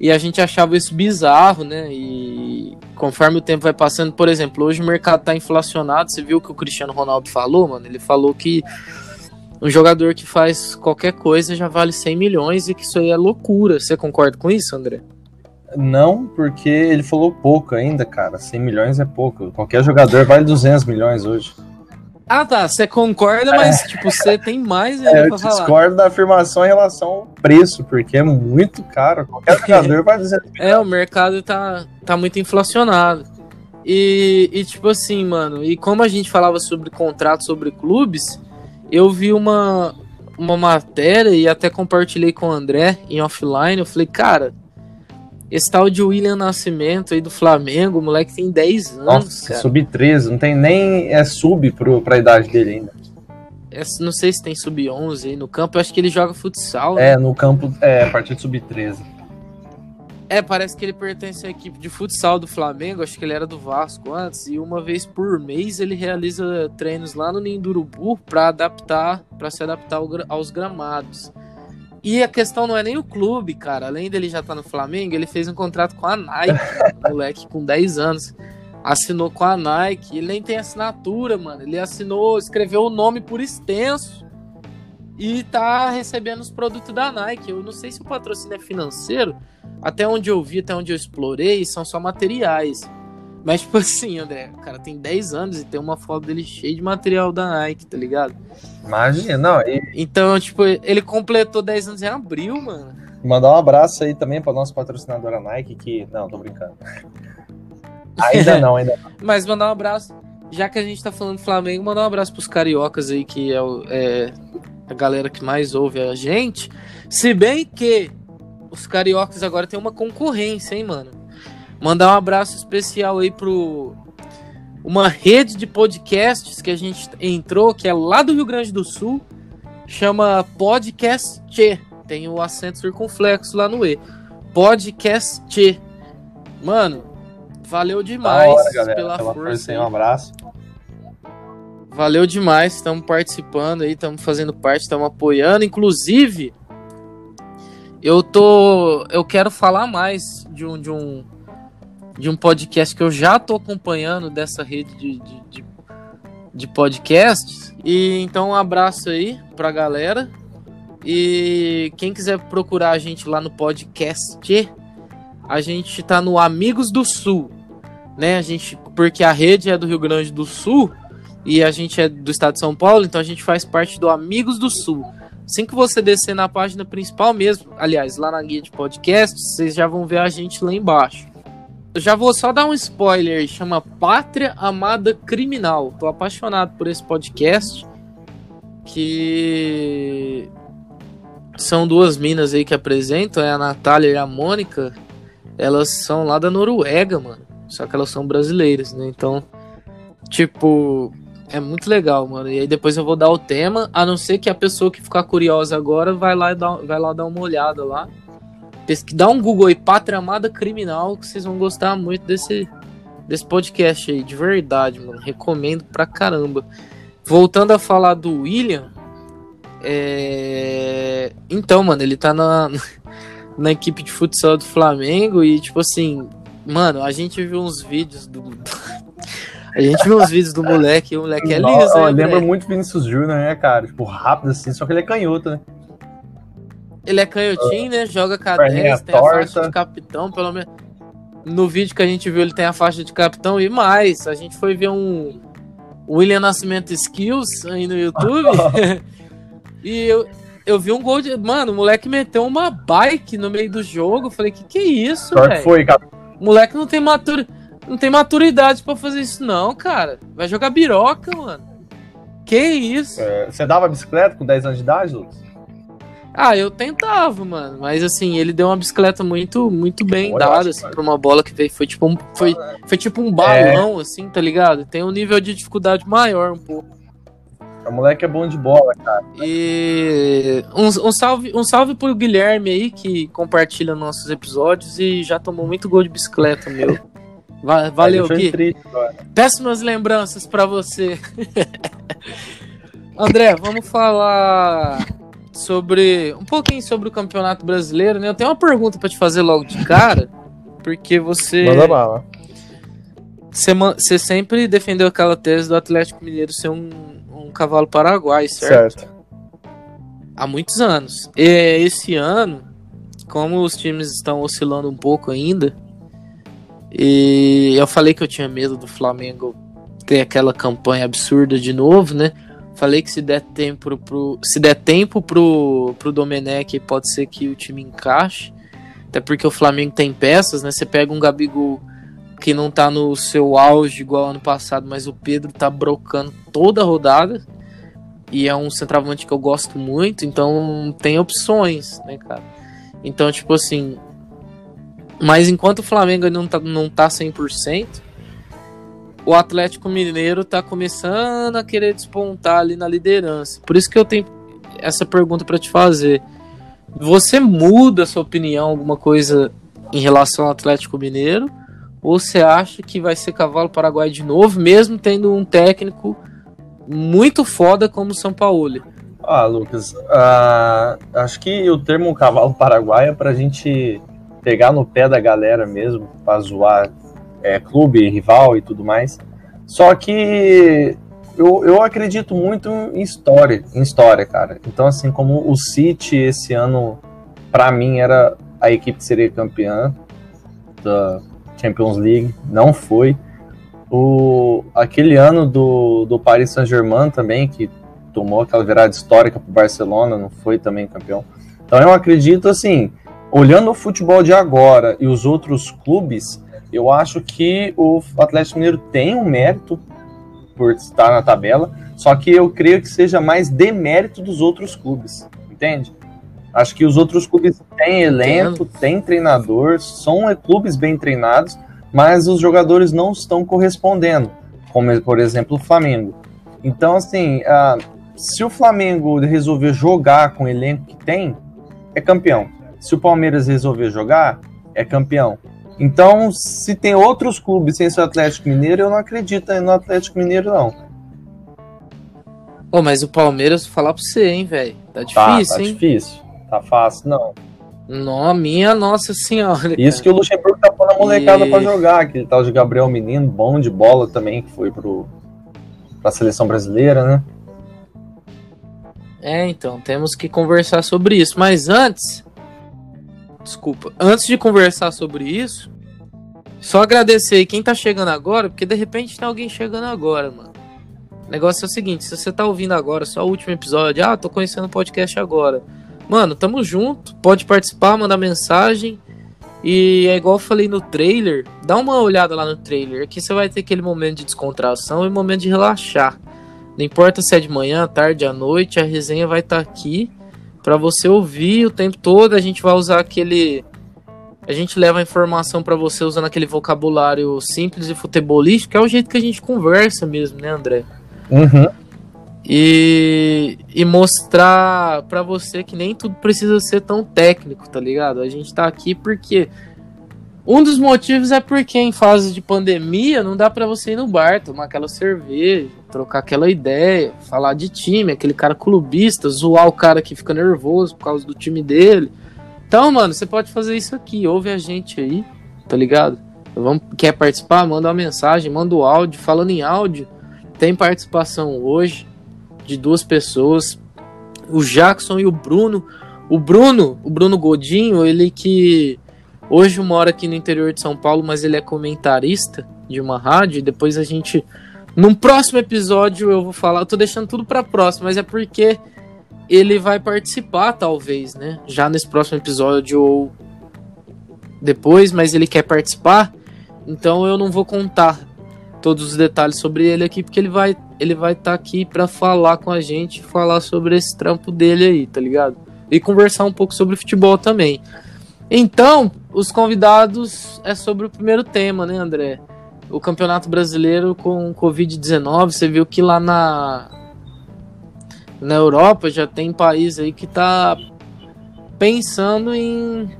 D: E a gente achava isso bizarro, né? E conforme o tempo vai passando, por exemplo, hoje o mercado tá inflacionado. Você viu o que o Cristiano Ronaldo falou, mano? Ele falou que um jogador que faz qualquer coisa já vale 100 milhões e que isso aí é loucura. Você concorda com isso, André?
E: Não, porque ele falou pouco ainda, cara. 100 milhões é pouco. Qualquer jogador vale 200 milhões hoje.
D: Ah, tá. Você concorda, mas, tipo, você tem mais ainda
E: É, eu
D: pra falar.
E: discordo da afirmação em relação ao preço, porque é muito caro. Qualquer jogador vale 200
D: É, o mercado tá, tá muito inflacionado. E, e, tipo assim, mano, e como a gente falava sobre contratos, sobre clubes, eu vi uma, uma matéria e até compartilhei com o André em offline. Eu falei, cara, esse tal de William Nascimento aí do Flamengo, o moleque tem 10 anos,
E: Nossa,
D: cara.
E: sub-13, não tem nem é sub pro, pra idade dele ainda.
D: É, não sei se tem sub-11 aí no campo, eu acho que ele joga futsal. né?
E: É, no campo, é, a partir de sub-13.
D: É, parece que ele pertence à equipe de futsal do Flamengo, acho que ele era do Vasco antes, e uma vez por mês ele realiza treinos lá no Ninho do Urubu para adaptar, para se adaptar aos gramados. E a questão não é nem o clube, cara. Além dele já estar no Flamengo, ele fez um contrato com a Nike, moleque com 10 anos. Assinou com a Nike, ele nem tem assinatura, mano. Ele assinou, escreveu o nome por extenso e tá recebendo os produtos da Nike. Eu não sei se o patrocínio é financeiro, até onde eu vi, até onde eu explorei, são só materiais. Mas, tipo assim, André, o cara tem 10 anos e tem uma foto dele cheia de material da Nike, tá ligado?
E: Imagina, não, e
D: Então, tipo, ele completou 10 anos em abril, mano.
E: mandar um abraço aí também pra nossa patrocinadora Nike, que. Não, tô brincando. Ainda não, ainda não.
D: Mas mandar um abraço, já que a gente tá falando do Flamengo, mandar um abraço pros cariocas aí, que é, o- é a galera que mais ouve a gente. Se bem que os cariocas agora tem uma concorrência, hein, mano? Mandar um abraço especial aí pro uma rede de podcasts que a gente entrou, que é lá do Rio Grande do Sul, chama Podcast Tchê. Tem o acento circunflexo lá no E. Podcast Tchê. Mano, valeu demais
E: hora, galera.
D: pela,
E: Pela
D: força.
E: aí. um abraço.
D: Valeu demais, estamos participando aí, estamos fazendo parte, estamos apoiando. Inclusive, eu tô. Eu quero falar mais de um, de um, de um podcast que eu já tô acompanhando dessa rede de, de, de, de podcasts. E então um abraço aí pra galera. E quem quiser procurar a gente lá no podcast, a gente tá no Amigos do Sul, né? A gente, porque a rede é do Rio Grande do Sul e a gente é do estado de São Paulo, então a gente faz parte do Amigos do Sul. Assim que você descer na página principal mesmo, aliás, lá na guia de podcasts, vocês já vão ver a gente lá embaixo. Já vou só dar um spoiler, chama Pátria Amada Criminal. Tô apaixonado por esse podcast, que são duas minas aí que apresentam, é a Natália e a Mônica. Elas são lá da Noruega, mano. Só que elas são brasileiras, né? Então, tipo, É muito legal, mano. E aí depois eu vou dar o tema, a não ser que a pessoa que ficar curiosa agora vai lá, vai lá dar uma olhada lá. Dá um Google aí, Pátria Amada Criminal, que vocês vão gostar muito desse, desse podcast aí, de verdade, mano. Recomendo pra caramba. Voltando a falar do William, é... então, mano, ele tá na, na equipe de futsal do Flamengo e, tipo assim, mano, a gente viu uns vídeos do. A gente viu uns vídeos do moleque, e o moleque é liso,
E: né? Lembra muito Vinícius Júnior, né, cara? Tipo, rápido assim, só que ele é canhoto, né?
D: Ele é canhotinho, né? Joga cadência, tem a faixa de capitão, pelo menos. No vídeo que a gente viu, ele tem a faixa de capitão e mais. A gente foi ver um William Nascimento Skills aí no YouTube. e eu, eu vi um gol de. Mano, o moleque meteu uma bike no meio do jogo. Eu falei, que que é isso, velho?
E: foi, cara.
D: O moleque não tem maturidade não tem maturidade para fazer isso, não, cara. Vai jogar biroca, mano. Que isso?
E: É, você dava bicicleta com 10 anos de idade, Lucas?
D: Ah, eu tentava, mano. Mas assim, ele deu uma bicicleta muito, muito bem Olha, dada, assim, pra uma bola que veio. Foi tipo um, foi, foi tipo um balão, é. assim, tá ligado? Tem um nível de dificuldade maior um pouco.
E: O moleque é bom de bola, cara.
D: E um, um, salve, um salve pro Guilherme aí, que compartilha nossos episódios e já tomou muito gol de bicicleta, meu. Valeu, Gui. Péssimas lembranças para você. André, vamos falar sobre um pouquinho sobre o Campeonato Brasileiro, né? Eu tenho uma pergunta para te fazer logo de cara, porque você
E: Manda bala.
D: Você, você sempre defendeu aquela tese do Atlético Mineiro ser um, um cavalo paraguai, certo? Certo. Há muitos anos. E esse ano, como os times estão oscilando um pouco ainda, e eu falei que eu tinha medo do Flamengo ter aquela campanha absurda de novo, né? Falei que se der tempo pro, se der tempo pro, pro Domenech, pode ser que o time encaixe. Até porque o Flamengo tem peças, né? Você pega um Gabigol que não tá no seu auge igual ano passado, mas o Pedro tá brocando toda a rodada. E é um centroavante que eu gosto muito, então tem opções, né, cara? Então, tipo assim, mas enquanto o Flamengo não tá, não tá 100%, o Atlético Mineiro tá começando a querer despontar ali na liderança. Por isso que eu tenho essa pergunta para te fazer. Você muda a sua opinião, alguma coisa em relação ao Atlético Mineiro? Ou você acha que vai ser cavalo paraguai de novo, mesmo tendo um técnico muito foda como o São Paulo?
E: Ah, Lucas, uh, acho que o termo cavalo paraguai é pra gente pegar no pé da galera mesmo, pra zoar é, clube, rival e tudo mais. Só que eu, eu acredito muito em história, em história, cara. Então, assim, como o City esse ano, para mim, era a equipe que seria campeã da Champions League, não foi. O, aquele ano do, do Paris Saint-Germain também, que tomou aquela virada histórica pro Barcelona, não foi também campeão. Então eu acredito assim, olhando o futebol de agora e os outros clubes, eu acho que o Atlético Mineiro tem um mérito por estar na tabela, só que eu creio que seja mais demérito dos outros clubes, entende? Acho que os outros clubes têm elenco, têm treinador, são clubes bem treinados, mas os jogadores não estão correspondendo, como por exemplo o Flamengo. Então, assim, uh, se o Flamengo resolver jogar com o elenco que tem, é campeão. Se o Palmeiras resolver jogar, é campeão. Então, se tem outros clubes sem ser o Atlético Mineiro, eu não acredito no Atlético Mineiro, não.
D: Pô, mas o Palmeiras, vou falar pra você, hein, velho. Tá, tá difícil,
E: tá, tá
D: hein?
E: difícil. Tá fácil, não.
D: Não, minha nossa senhora.
E: Isso cara. que o Luxemburgo tá pondo a molecada e... pra jogar. Aquele tal de Gabriel Menino, bom de bola também, que foi pro, pra seleção brasileira, né?
D: É, então, temos que conversar sobre isso. Mas antes, desculpa. Antes de conversar sobre isso, só agradecer quem tá chegando agora, porque de repente tem alguém chegando agora, mano. O negócio é o seguinte, se você tá ouvindo agora só o último episódio, ah, tô conhecendo o podcast agora. Mano, tamo junto, pode participar, mandar mensagem. E é igual eu falei no trailer, dá uma olhada lá no trailer, aqui você vai ter aquele momento de descontração e momento de relaxar. Não importa se é de manhã, tarde, à noite, a resenha vai estar tá aqui para você ouvir o tempo todo. A gente vai usar aquele. A gente leva a informação para você usando aquele vocabulário simples e futebolístico, que é o jeito que a gente conversa mesmo, né, André?
E: Uhum.
D: E, e mostrar pra você que nem tudo precisa ser tão técnico, tá ligado? A gente tá aqui porque um dos motivos é porque em fase de pandemia não dá para você ir no bar, tomar aquela cerveja, trocar aquela ideia, falar de time, aquele cara clubista, zoar o cara que fica nervoso por causa do time dele. Então, mano, você pode fazer isso aqui, ouve a gente aí, tá ligado? Vamos, quer participar? Manda uma mensagem, manda o um áudio. Falando em áudio, tem participação hoje de duas pessoas, o Jackson e o Bruno. O Bruno, o Bruno Godinho, ele que Hoje mora aqui no interior de São Paulo, mas ele é comentarista de uma rádio. Depois a gente. Num próximo episódio eu vou falar. Eu tô deixando tudo para próximo, mas é porque ele vai participar, talvez, né? Já nesse próximo episódio ou depois, mas ele quer participar. Então eu não vou contar todos os detalhes sobre ele aqui, porque ele vai ele vai estar tá aqui para falar com a gente, falar sobre esse trampo dele aí, tá ligado? E conversar um pouco sobre futebol também. Então, os convidados é sobre o primeiro tema, né, André? O Campeonato Brasileiro com Covid-19. Você viu que lá na, na Europa já tem país aí que tá pensando em,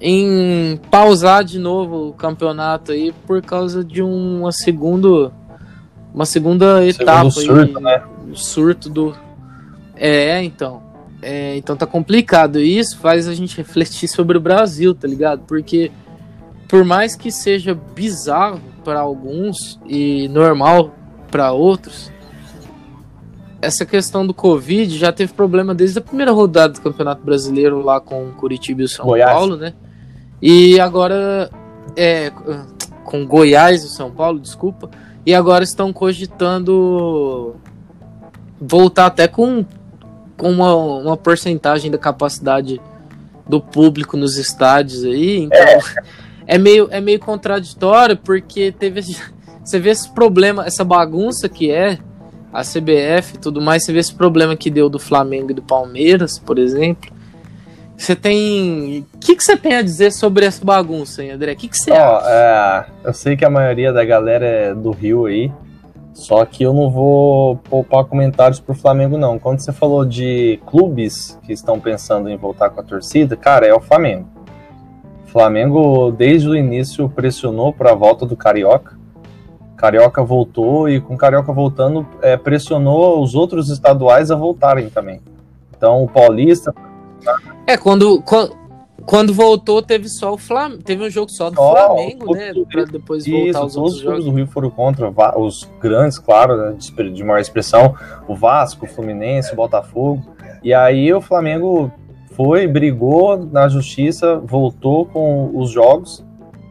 D: em pausar de novo o campeonato aí por causa de uma segundo uma segunda etapa
E: surto, aí, né?
D: surto do é então é, então tá complicado. E isso faz a gente refletir sobre o Brasil, tá ligado? Porque por mais que seja bizarro para alguns e normal para outros, essa questão do Covid já teve problema desde a primeira rodada do Campeonato Brasileiro lá com Curitiba e São Goiás. Paulo, né? E agora é com Goiás e São Paulo, desculpa. E agora estão cogitando voltar até com com uma, uma porcentagem da capacidade do público nos estádios aí. Então é, é meio, é meio contraditório, porque teve. Você vê esse problema, essa bagunça que é a CBF e tudo mais, você vê esse problema que deu do Flamengo e do Palmeiras, por exemplo. Você tem. O que, que você tem a dizer sobre essa bagunça, hein, André? O que, que você oh, acha?
E: É, eu sei que a maioria da galera é do Rio aí. Só que eu não vou poupar comentários pro Flamengo, não. Quando você falou de clubes que estão pensando em voltar com a torcida, cara, é o Flamengo. Flamengo, desde o início, pressionou para a volta do Carioca. Carioca voltou e com Carioca voltando, é, pressionou os outros estaduais a voltarem também. Então, o Paulista.
D: É, quando, quando, voltou, teve só o Flamengo. Teve um jogo só do oh, Flamengo, né? Pra depois voltar isso, os
E: outros
D: os jogos.
E: do Rio foram contra os grandes, claro, né, de maior expressão. O Vasco, o Fluminense, o Botafogo. E aí o Flamengo foi, brigou na justiça, voltou com os jogos.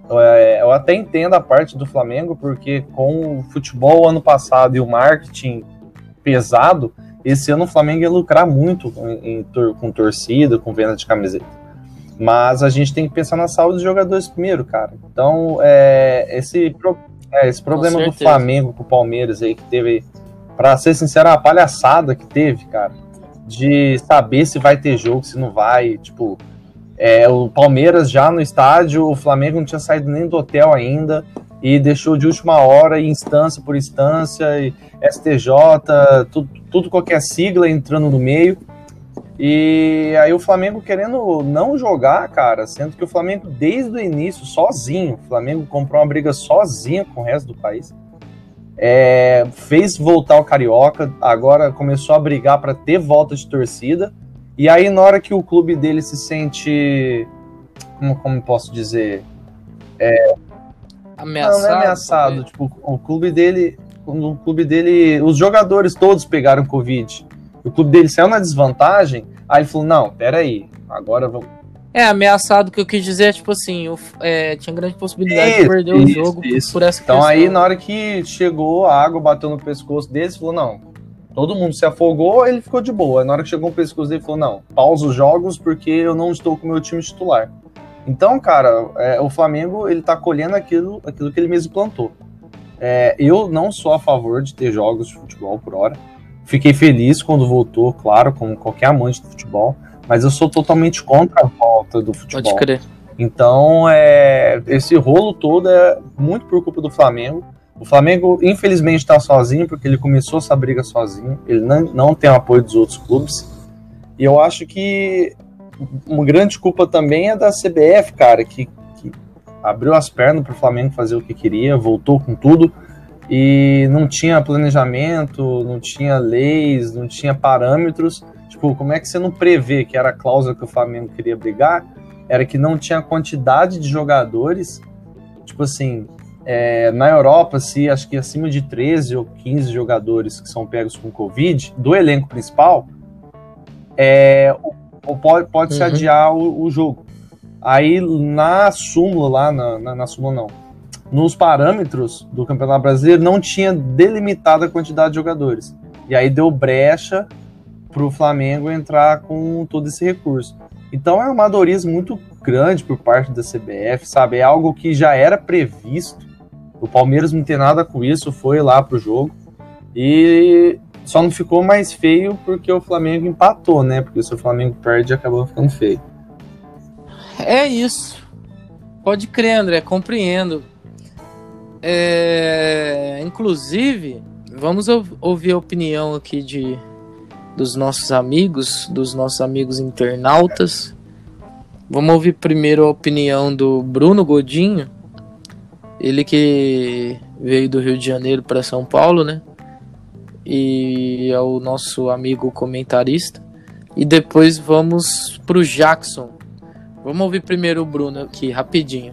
E: É, eu até entendo a parte do Flamengo, porque com o futebol ano passado e o marketing pesado, esse ano o Flamengo ia lucrar muito em, em, com torcida, com venda de camiseta. Mas a gente tem que pensar na saúde dos jogadores primeiro, cara. Então, é, esse, é, esse problema do Flamengo com o Palmeiras aí que teve, para ser sincero, a palhaçada que teve, cara, de saber se vai ter jogo, se não vai. Tipo, é, o Palmeiras já no estádio, o Flamengo não tinha saído nem do hotel ainda e deixou de última hora, instância por instância, e STJ, tudo, tudo qualquer sigla entrando no meio. E aí o Flamengo querendo não jogar, cara, sendo que o Flamengo desde o início, sozinho, o Flamengo comprou uma briga sozinho com o resto do país. É, fez voltar o Carioca, agora começou a brigar para ter volta de torcida. E aí, na hora que o clube dele se sente. Como, como posso dizer? É,
D: ameaçado.
E: Não, não é ameaçado. Tipo, o clube dele. O clube dele. Os jogadores todos pegaram Covid o clube dele saiu na desvantagem, aí ele falou, não, peraí, agora vamos...
D: É, ameaçado que eu quis dizer, tipo assim, eu, é, tinha grande possibilidade isso, de perder isso, o jogo isso. por essa
E: Então
D: questão.
E: aí, na hora que chegou, a água bateu no pescoço dele, falou, não, todo mundo se afogou, ele ficou de boa. Na hora que chegou o pescoço dele, falou, não, pausa os jogos porque eu não estou com o meu time titular. Então, cara, é, o Flamengo, ele tá colhendo aquilo, aquilo que ele mesmo plantou. É, eu não sou a favor de ter jogos de futebol por hora. Fiquei feliz quando voltou, claro, como qualquer amante de futebol, mas eu sou totalmente contra a volta do futebol.
D: Pode crer.
E: Então, é, esse rolo todo é muito por culpa do Flamengo. O Flamengo, infelizmente, está sozinho, porque ele começou essa briga sozinho. Ele não, não tem o apoio dos outros clubes. E eu acho que uma grande culpa também é da CBF, cara, que, que abriu as pernas para o Flamengo fazer o que queria, voltou com tudo e não tinha planejamento, não tinha leis, não tinha parâmetros. Tipo, como é que você não prevê que era a cláusula que o Flamengo queria brigar? Era que não tinha quantidade de jogadores. Tipo assim, é, na Europa, se acho que acima de 13 ou 15 jogadores que são pegos com Covid, do elenco principal, é, pode, pode uhum. se adiar o, o, jogo. Aí na súmula lá, na, na, na súmula não, nos parâmetros do Campeonato Brasileiro não tinha delimitada a quantidade de jogadores. E aí deu brecha para o Flamengo entrar com todo esse recurso. Então é um amadorismo muito grande por parte da CBF, sabe? É algo que já era previsto. O Palmeiras não tem nada com isso, foi lá pro jogo. E só não ficou mais feio porque o Flamengo empatou, né? Porque se o Flamengo perde, acabou ficando feio.
D: É isso. Pode crer, André, compreendo. É, inclusive, vamos ouvir a opinião aqui de dos nossos amigos, dos nossos amigos internautas. Vamos ouvir primeiro a opinião do Bruno Godinho, ele que veio do Rio de Janeiro para São Paulo, né? E é o nosso amigo comentarista. E depois vamos pro Jackson. Vamos ouvir primeiro o Bruno aqui, rapidinho.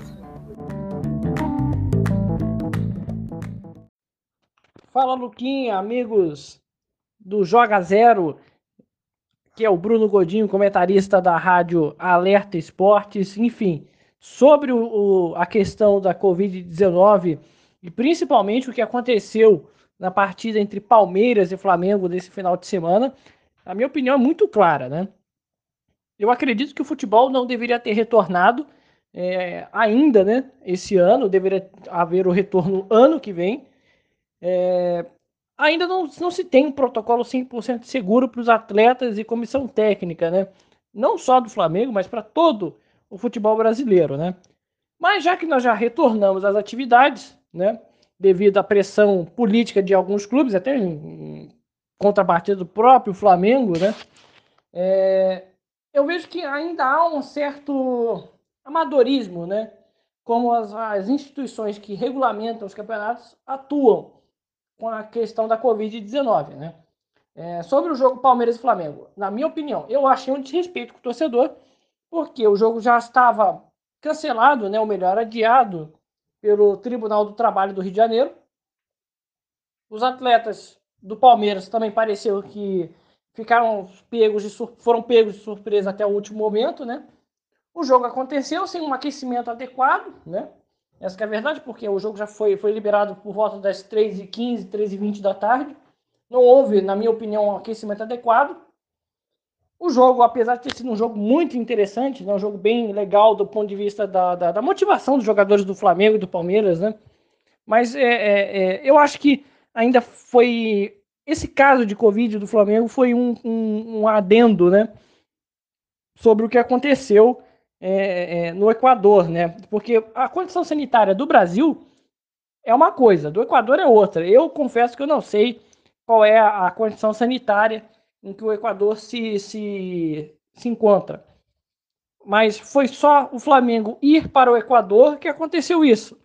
F: Fala Luquinha, amigos do Joga Zero, que é o Bruno Godinho, comentarista da rádio Alerta Esportes, enfim, sobre o, o, a questão da Covid-19 e principalmente o que aconteceu na partida entre Palmeiras e Flamengo desse final de semana, a minha opinião é muito clara, né? Eu acredito que o futebol não deveria ter retornado é, ainda, né? Esse ano, deveria haver o retorno ano que vem. É, ainda não, não se tem um protocolo 100% seguro para os atletas e comissão técnica, né? Não só do Flamengo, mas para todo o futebol brasileiro, né? Mas já que nós já retornamos às atividades, né? Devido à pressão política de alguns clubes, até em contrapartida do próprio Flamengo, né? É, eu vejo que ainda há um certo amadorismo, né? Como as, as instituições que regulamentam os campeonatos atuam com a questão da Covid-19, né? É, sobre o jogo Palmeiras e Flamengo, na minha opinião, eu achei um desrespeito com o torcedor, porque o jogo já estava cancelado, né, ou melhor, adiado pelo Tribunal do Trabalho do Rio de Janeiro. Os atletas do Palmeiras também pareceu que ficaram pegos de foram pegos de surpresa até o último momento, né? O jogo aconteceu sem um aquecimento adequado, né? Essa é a verdade, porque o jogo já foi, foi liberado por volta das 3h15, 3h20 da tarde. Não houve, na minha opinião, um aquecimento adequado. O jogo, apesar de ter sido um jogo muito interessante, né, um jogo bem legal do ponto de vista da, da, da motivação dos jogadores do Flamengo e do Palmeiras, né? Mas é, é, é, eu acho que ainda foi. Esse caso de Covid do Flamengo foi um, um, um adendo, né? Sobre o que aconteceu é, é, no Equador, né? Porque a condição sanitária do Brasil é uma coisa, do Equador é outra. Eu confesso que eu não sei qual é a, a condição sanitária em que o Equador se, se, se encontra. Mas foi só o Flamengo ir para o Equador que aconteceu isso.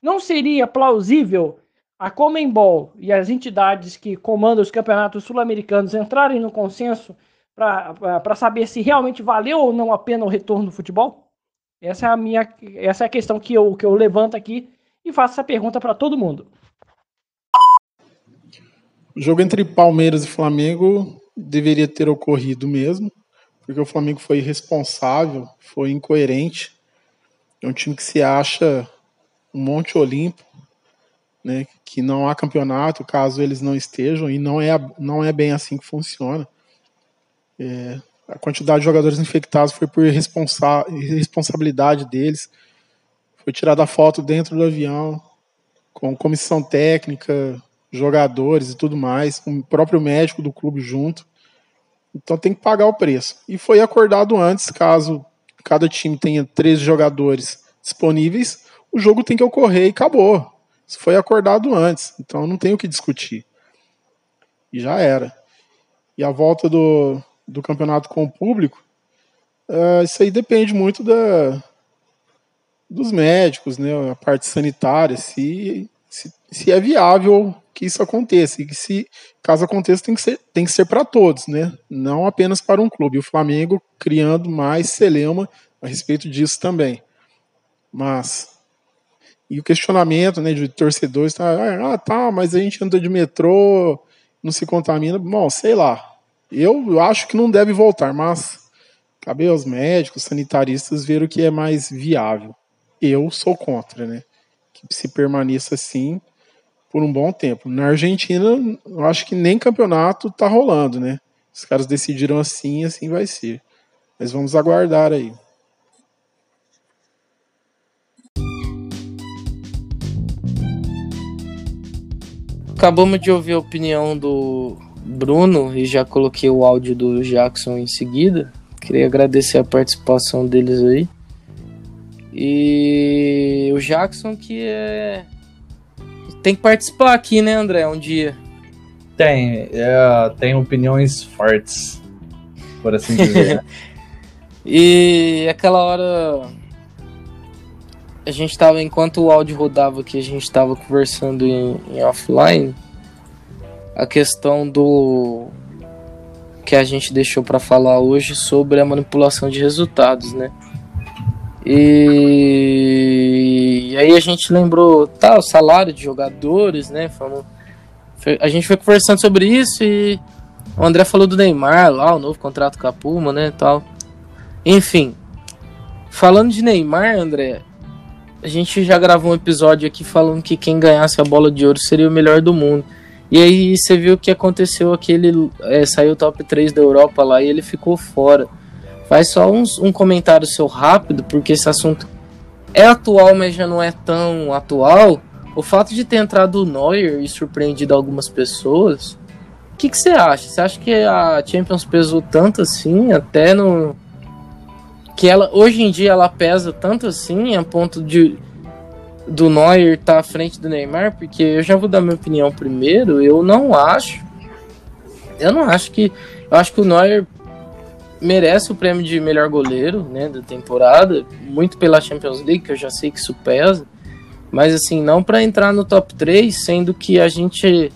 F: Não seria plausível a Comembol e as entidades que comandam os campeonatos sul-americanos entrarem no consenso para saber se realmente valeu ou não a pena o retorno do futebol? Essa é a minha essa é a questão que eu, que eu levanto aqui e faço essa pergunta para todo mundo.
G: O jogo entre Palmeiras e Flamengo deveria ter ocorrido mesmo, porque o Flamengo foi irresponsável, foi incoerente. É um time que se acha um monte olimpo, né, que não há campeonato caso eles não estejam, e não é, não é bem assim que funciona. É, a quantidade de jogadores infectados foi por irresponsa irresponsabilidade deles. Foi tirada a foto dentro do avião, com comissão técnica, jogadores e tudo mais, o próprio médico do clube junto. Então tem que pagar o preço. E foi acordado antes, caso cada time tenha 13 jogadores disponíveis, o jogo tem que ocorrer e acabou. Isso foi acordado antes, então não tem o que discutir. E já era. E a volta do, do campeonato com o público, uh, isso aí depende muito da, dos médicos, né, a parte sanitária, se, se, se é viável que isso aconteça. E que se caso aconteça, tem que ser, tem que ser para todos, né? Não apenas para um clube. O Flamengo criando mais celeuma a respeito disso também. Mas e o questionamento né, de torcedores, tá, ah, tá, mas a gente anda de metrô, não se contamina. Bom, sei lá. Eu acho que não deve voltar, mas cabe aos médicos, sanitaristas ver o que é mais viável. Eu sou contra, né? Que se permaneça assim por um bom tempo. Na Argentina, eu acho que nem campeonato tá rolando, né? Os caras decidiram assim, assim vai ser. Mas vamos aguardar aí.
D: Acabamos de ouvir a opinião do Bruno e já coloquei o áudio do Jackson em seguida. Queria agradecer a participação deles aí. E o Jackson que é. Tem que participar aqui, né, André? Um dia.
E: Tem, é, tem opiniões fortes, por assim dizer.
D: e aquela hora a gente tava, enquanto o áudio rodava aqui, a gente tava conversando em, em offline, a questão do que a gente deixou para falar hoje sobre a manipulação de resultados, né? E... e, aí a gente lembrou, tá, o salário de jogadores, né? Falou, a gente foi conversando sobre isso e o André falou do Neymar lá, o novo contrato com a Puma, né, tal. Enfim, falando de Neymar, André, a gente já gravou um episódio aqui falando que quem ganhasse a bola de ouro seria o melhor do mundo. E aí você viu o que aconteceu aquele é, saiu top 3 da Europa lá e ele ficou fora. Faz só um, um comentário seu rápido, porque esse assunto é atual, mas já não é tão atual. O fato de ter entrado o Neuer e surpreendido algumas pessoas, o que, que você acha? Você acha que a Champions pesou tanto assim, até no, que ela hoje em dia ela pesa tanto assim a ponto de do Neuer tá à frente do Neymar, porque eu já vou dar minha opinião primeiro, eu não acho eu não acho que eu acho que o Neuer merece o prêmio de melhor goleiro, né, da temporada, muito pela Champions League, que eu já sei que isso pesa, mas assim, não para entrar no top 3, sendo que a gente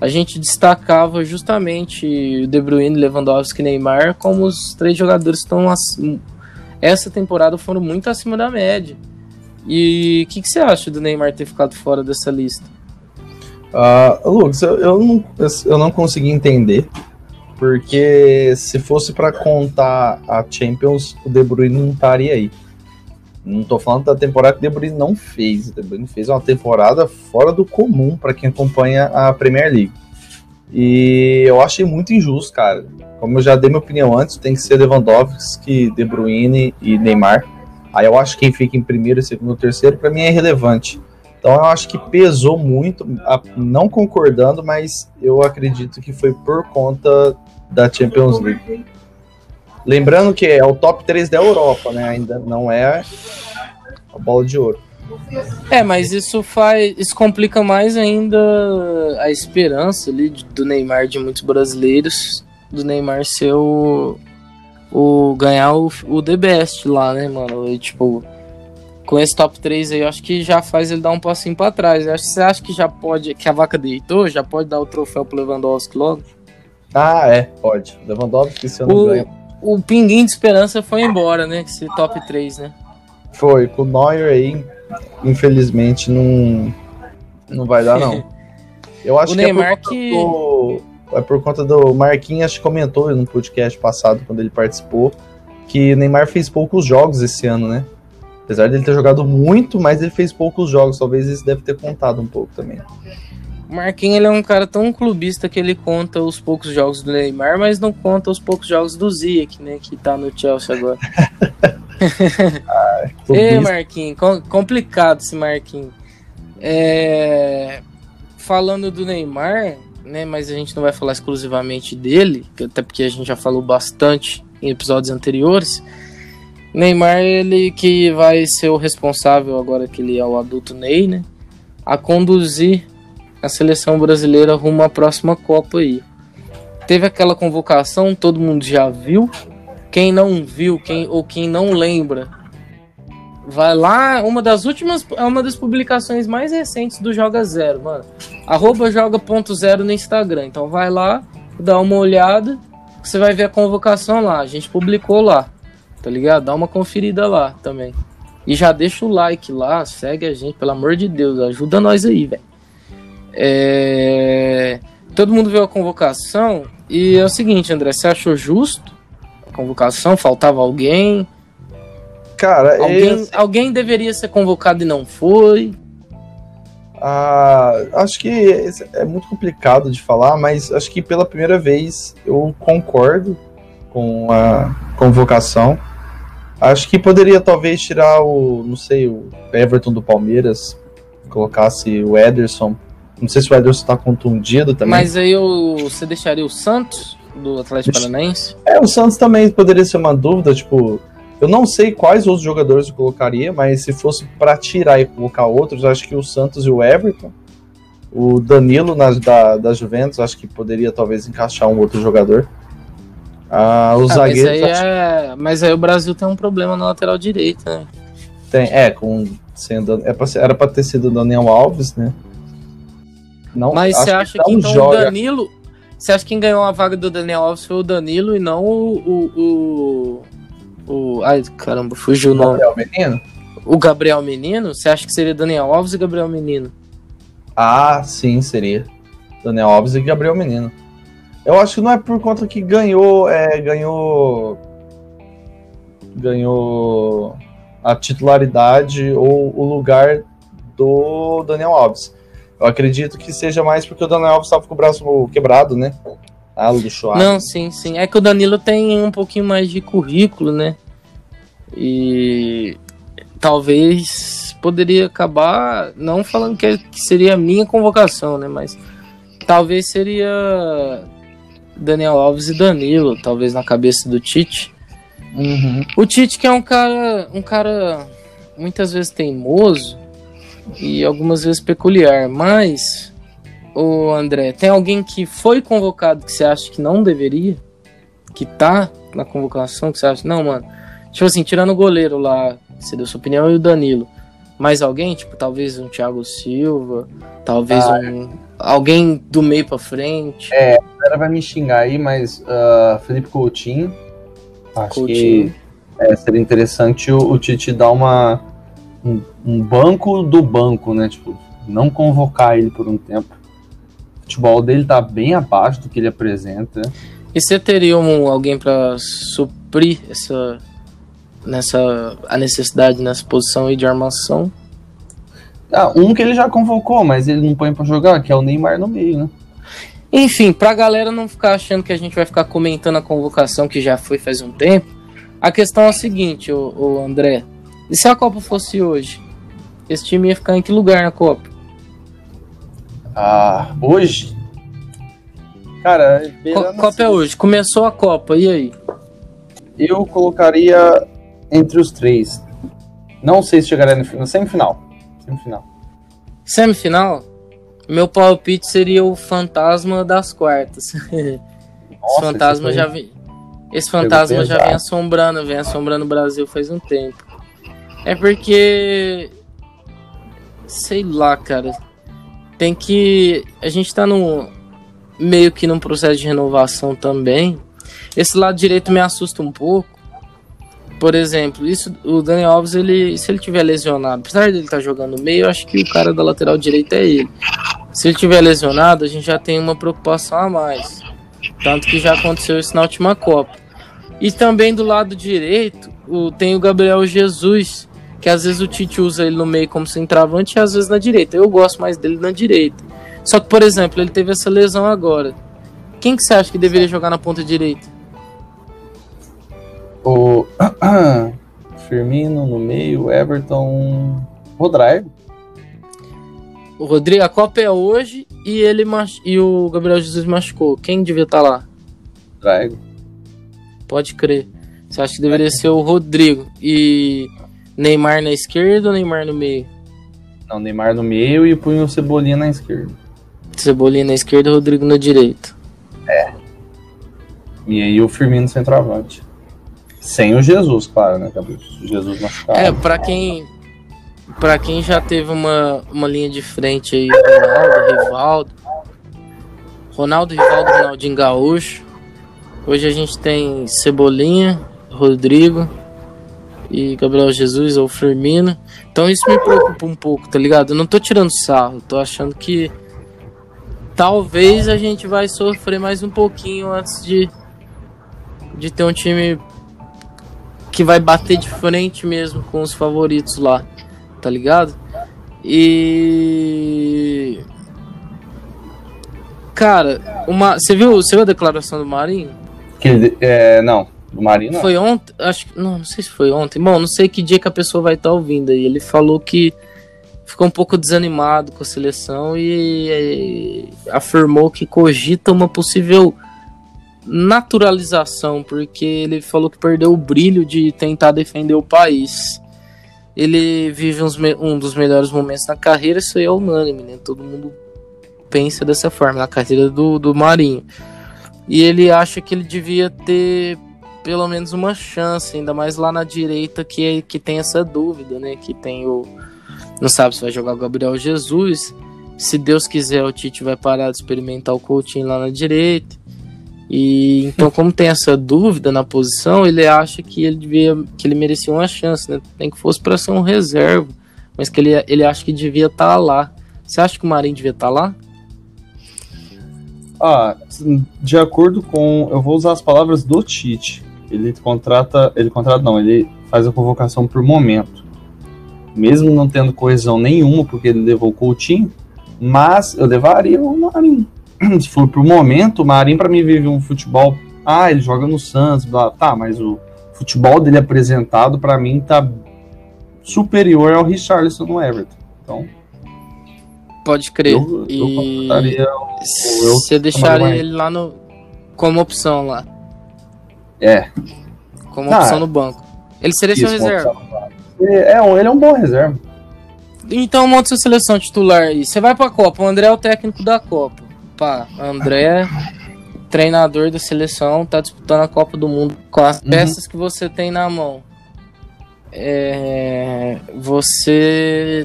D: a gente destacava justamente o De Bruyne, Lewandowski e Neymar como os três jogadores que estão essa temporada foram muito acima da média. E o que, que, você acha do Neymar ter ficado fora dessa lista?
E: Uh, Lucas, eu, eu, não, eu não consegui entender. Porque se fosse para contar a Champions, o De Bruyne não estaria aí. Não tô falando da temporada que o De Bruyne não fez. O De Bruyne fez uma temporada fora do comum para quem acompanha a Premier League. E eu achei muito injusto, cara. Como eu já dei minha opinião antes, tem que ser Lewandowski, De Bruyne e Neymar. Aí eu acho que quem fica em primeiro, segundo, terceiro, para mim é irrelevante. Então eu acho que pesou muito, não concordando, mas eu acredito que foi por conta da Champions League. Lembrando que é o top 3 da Europa, né? Ainda não é a bola de ouro.
D: É, mas isso faz. Isso complica mais ainda a esperança ali do Neymar de muitos brasileiros. Do Neymar ser o. o ganhar o, o The Best lá, né, mano? E, tipo, com esse top 3 aí, eu acho que já faz ele dar um passinho pra trás. Eu acho, você acha que já pode. Que a vaca deitou? Já pode dar o troféu pro Lewandowski logo?
E: Ah, é, pode. Lewandowski, se eu não
D: o,
E: ganho.
D: O pinguim de esperança foi embora, né? Esse top 3, né?
E: Foi, com o Neuer aí infelizmente não, não vai dar, não. Eu acho
D: o
E: que
D: Neymar
E: é por, que... do, é por conta do Marquinhos comentou no podcast passado, quando ele participou, que Neymar fez poucos jogos esse ano, né? Apesar dele ter jogado muito, mas ele fez poucos jogos. Talvez isso deve ter contado um pouco também.
D: O Marquinhos ele é um cara tão clubista que ele conta os poucos jogos do Neymar, mas não conta os poucos jogos do Ziyech, né? Que tá no Chelsea agora. ah, Ei, Marquinhos, complicado esse Marquinhos. É... Falando do Neymar, né? Mas a gente não vai falar exclusivamente dele, até porque a gente já falou bastante em episódios anteriores. Neymar, ele que vai ser o responsável agora que ele é o adulto Ney, né? a conduzir a seleção brasileira rumo à próxima Copa aí. Teve aquela convocação, todo mundo já viu. Quem não viu, quem ou quem não lembra, vai lá, uma das últimas, é uma das publicações mais recentes do Joga Zero, mano. Arroba joga.zero no Instagram. Então vai lá, dá uma olhada, você vai ver a convocação lá. A gente publicou lá, tá ligado? Dá uma conferida lá também. E já deixa o like lá, segue a gente, pelo amor de Deus, ajuda nós aí, velho. É... Todo mundo viu a convocação e é o seguinte, André, você achou justo a convocação? Faltava alguém?
E: Cara,
D: Alguém, alguém deveria ser convocado e não foi?
E: Ah, acho que é muito complicado de falar, mas acho que pela primeira vez eu concordo com a convocação. Acho que poderia talvez tirar o, não sei, o Everton do Palmeiras, colocasse o Ederson. Não sei se o Ederson tá contundido também.
D: Mas aí eu, você deixaria o Santos do Atlético Paranaense?
E: É, o Santos também poderia ser uma dúvida, tipo, eu não sei quais outros jogadores eu colocaria, mas se fosse pra tirar e colocar outros, acho que o Santos e o Everton, o Danilo na, da, da Juventus, acho que poderia talvez encaixar um outro jogador. Ah, os
D: Ah, mas,
E: zagueiros
D: aí
E: acho
D: é... mas aí o Brasil tem um problema na lateral direita, né?
E: que tem, é, com sendo, é era pra ter sido o Daniel Alves, né? Não,
D: Mas você acha
E: não
D: que então
E: joga.
D: o Danilo. Você acha que quem ganhou a vaga do Daniel Alves foi o Danilo e não o. o, o, o- ai, caramba, fugiu o nome.
E: Gabriel Menino?
D: O Gabriel Menino? Você acha que seria Daniel Alves e Gabriel Menino?
E: Ah, sim, seria. Daniel Alves e Gabriel Menino. Eu acho que não é por conta que ganhou. É, ganhou. Ganhou a titularidade ou o lugar do Daniel Alves. Eu acredito que seja mais porque o Daniel Alves estava com o braço quebrado, né? Ah, luxuado.
D: Não, sim, sim. É que o Danilo tem um pouquinho mais de currículo, né? E talvez poderia acabar não falando que, que seria a minha convocação, né? Mas talvez seria Daniel Alves e Danilo, talvez na cabeça do Tite.
E: Uhum.
D: O Tite que é um cara, um cara muitas vezes teimoso e algumas vezes peculiar, mas o André, tem alguém que foi convocado que você acha que não deveria? Que tá na convocação que você acha, não, mano. Tipo assim, tirando o goleiro lá, você deu sua opinião, e o Danilo. Mais alguém? Tipo, talvez um Thiago Silva, talvez
E: Ah,
D: um alguém do meio pra frente.
E: A galera vai me xingar aí, mas ah, Felipe Coutinho. Acho
D: Coutinho.
E: que é, seria interessante o, o Tite dar uma, um, um banco do banco, né? Tipo, não convocar ele por um tempo. O futebol dele tá bem abaixo do que ele apresenta.
D: E você teria um, alguém pra suprir essa nessa a necessidade nessa posição aí de armação?
E: Ah, um que ele já convocou, mas ele não põe pra jogar, que é o Neymar no meio, né?
D: Enfim, pra galera não ficar achando que a gente vai ficar comentando a convocação que já foi faz um tempo, a questão é a seguinte, o, o André. E se a Copa fosse hoje? Esse time ia ficar em que lugar na Copa?
E: Ah, hoje? Cara,
D: Co
E: beirando
D: Copa é
E: assim,
D: hoje. Começou a Copa, e aí?
E: eu colocaria entre os três. Não sei se chegaria no final. Semifinal. Semifinal.
D: Semifinal? Meu palpite seria o fantasma das quartas. Esse
E: Nossa,
D: fantasma
E: esse
D: já
E: foi-
D: vem. Esse fantasma já vem assombrando, vem assombrando o Brasil faz um tempo. É porque. Sei lá, cara. Tem que. A gente tá no. Meio que num processo de renovação também. Esse lado direito me assusta um pouco. Por exemplo, isso, o Daniel Alves, ele, se ele tiver lesionado, apesar dele estar jogando no meio, eu acho que o cara da lateral direita é ele. Se ele tiver lesionado, a gente já tem uma preocupação a mais. Tanto que já aconteceu isso na última Copa. E também do lado direito, o, tem o Gabriel Jesus, que às vezes o Tite usa ele no meio como centroavante e às vezes na direita. Eu gosto mais dele na direita. Só que, por exemplo, ele teve essa lesão agora. Quem que você acha que deveria jogar na ponta direita?
E: O Firmino no meio, Everton, Rodrigo.
D: O Rodrigo, a Copa é hoje e ele mach... e o Gabriel Jesus machucou. Quem devia estar lá?
E: Rodrigo.
D: Pode crer. Você acha que deveria ser o Rodrigo e Neymar na esquerda ou Neymar no meio?
E: Não, Neymar no meio e punha o Cebolinha na esquerda.
D: Cebolinha na esquerda e Rodrigo na direita.
E: E aí o Firmino centroavante. Sem o Jesus, claro, né, Gabriel? Jesus machucado.
D: É, pra quem. Pra quem já teve uma, uma linha de frente aí, Ronaldo, Rivaldo. Ronaldo, Rivaldo, Ronaldinho Gaúcho. Hoje a gente tem Cebolinha, Rodrigo e Gabriel Jesus ou Firmino. Então isso me preocupa um pouco, tá ligado? Eu não tô tirando sarro, tô achando que talvez a gente vai sofrer mais um pouquinho antes de, de ter um time que vai bater de frente mesmo com os favoritos lá, tá ligado? E cara, uma, você viu, você viu a declaração do Marinho?
E: Que é, não, do Marinho não.
D: Foi ontem, acho que não, não sei se foi ontem. Bom, não sei que dia que a pessoa vai estar ouvindo aí. Ele falou que ficou um pouco desanimado com a seleção e, e afirmou que cogita uma possível naturalização, porque ele falou que perdeu o brilho de tentar defender o país. Ele vive uns um dos melhores momentos na carreira, isso aí é unânime, né? Todo mundo pensa dessa forma, na carreira do, do Marinho. E ele acha que ele devia ter pelo menos uma chance, ainda mais lá na direita que, que tem essa dúvida, né? Que tem o. Não sabe se vai jogar o Gabriel Jesus. Se Deus quiser, o Tite vai parar de experimentar o Coutinho lá na direita. E então, como tem essa dúvida na posição, ele acha que ele devia, que ele merecia uma chance, né? Nem que fosse para ser um reserva, mas que ele, ele acha que devia estar lá. Você acha que o Marinho devia estar lá?
E: Ah, de acordo com. Eu vou usar as palavras do Tite. Ele contrata. Ele contrata, não, ele faz a convocação por momento. Mesmo não tendo coesão nenhuma, porque ele levou o Coutinho, mas eu levaria o Marinho. Se for por momento, o Marinho pra mim vive um futebol. Ah, ele joga no Santos, blá, tá, mas o futebol dele apresentado pra mim tá superior ao Richarlison no Everton. Então,
D: Pode crer.
E: eu, eu
D: e você deixaria ele lá no como opção lá,
E: É,
D: como
E: Ah,
D: opção no banco. Ele seria seu
E: Isso,
D: reserva.
E: É, é, ele é um bom reserva.
D: Então monta sua seleção titular aí. Você vai pra Copa. O André é o técnico da Copa. Pá, André, treinador da seleção, tá disputando a Copa do Mundo com as
E: Uhum.
D: peças que você tem na mão. É, você.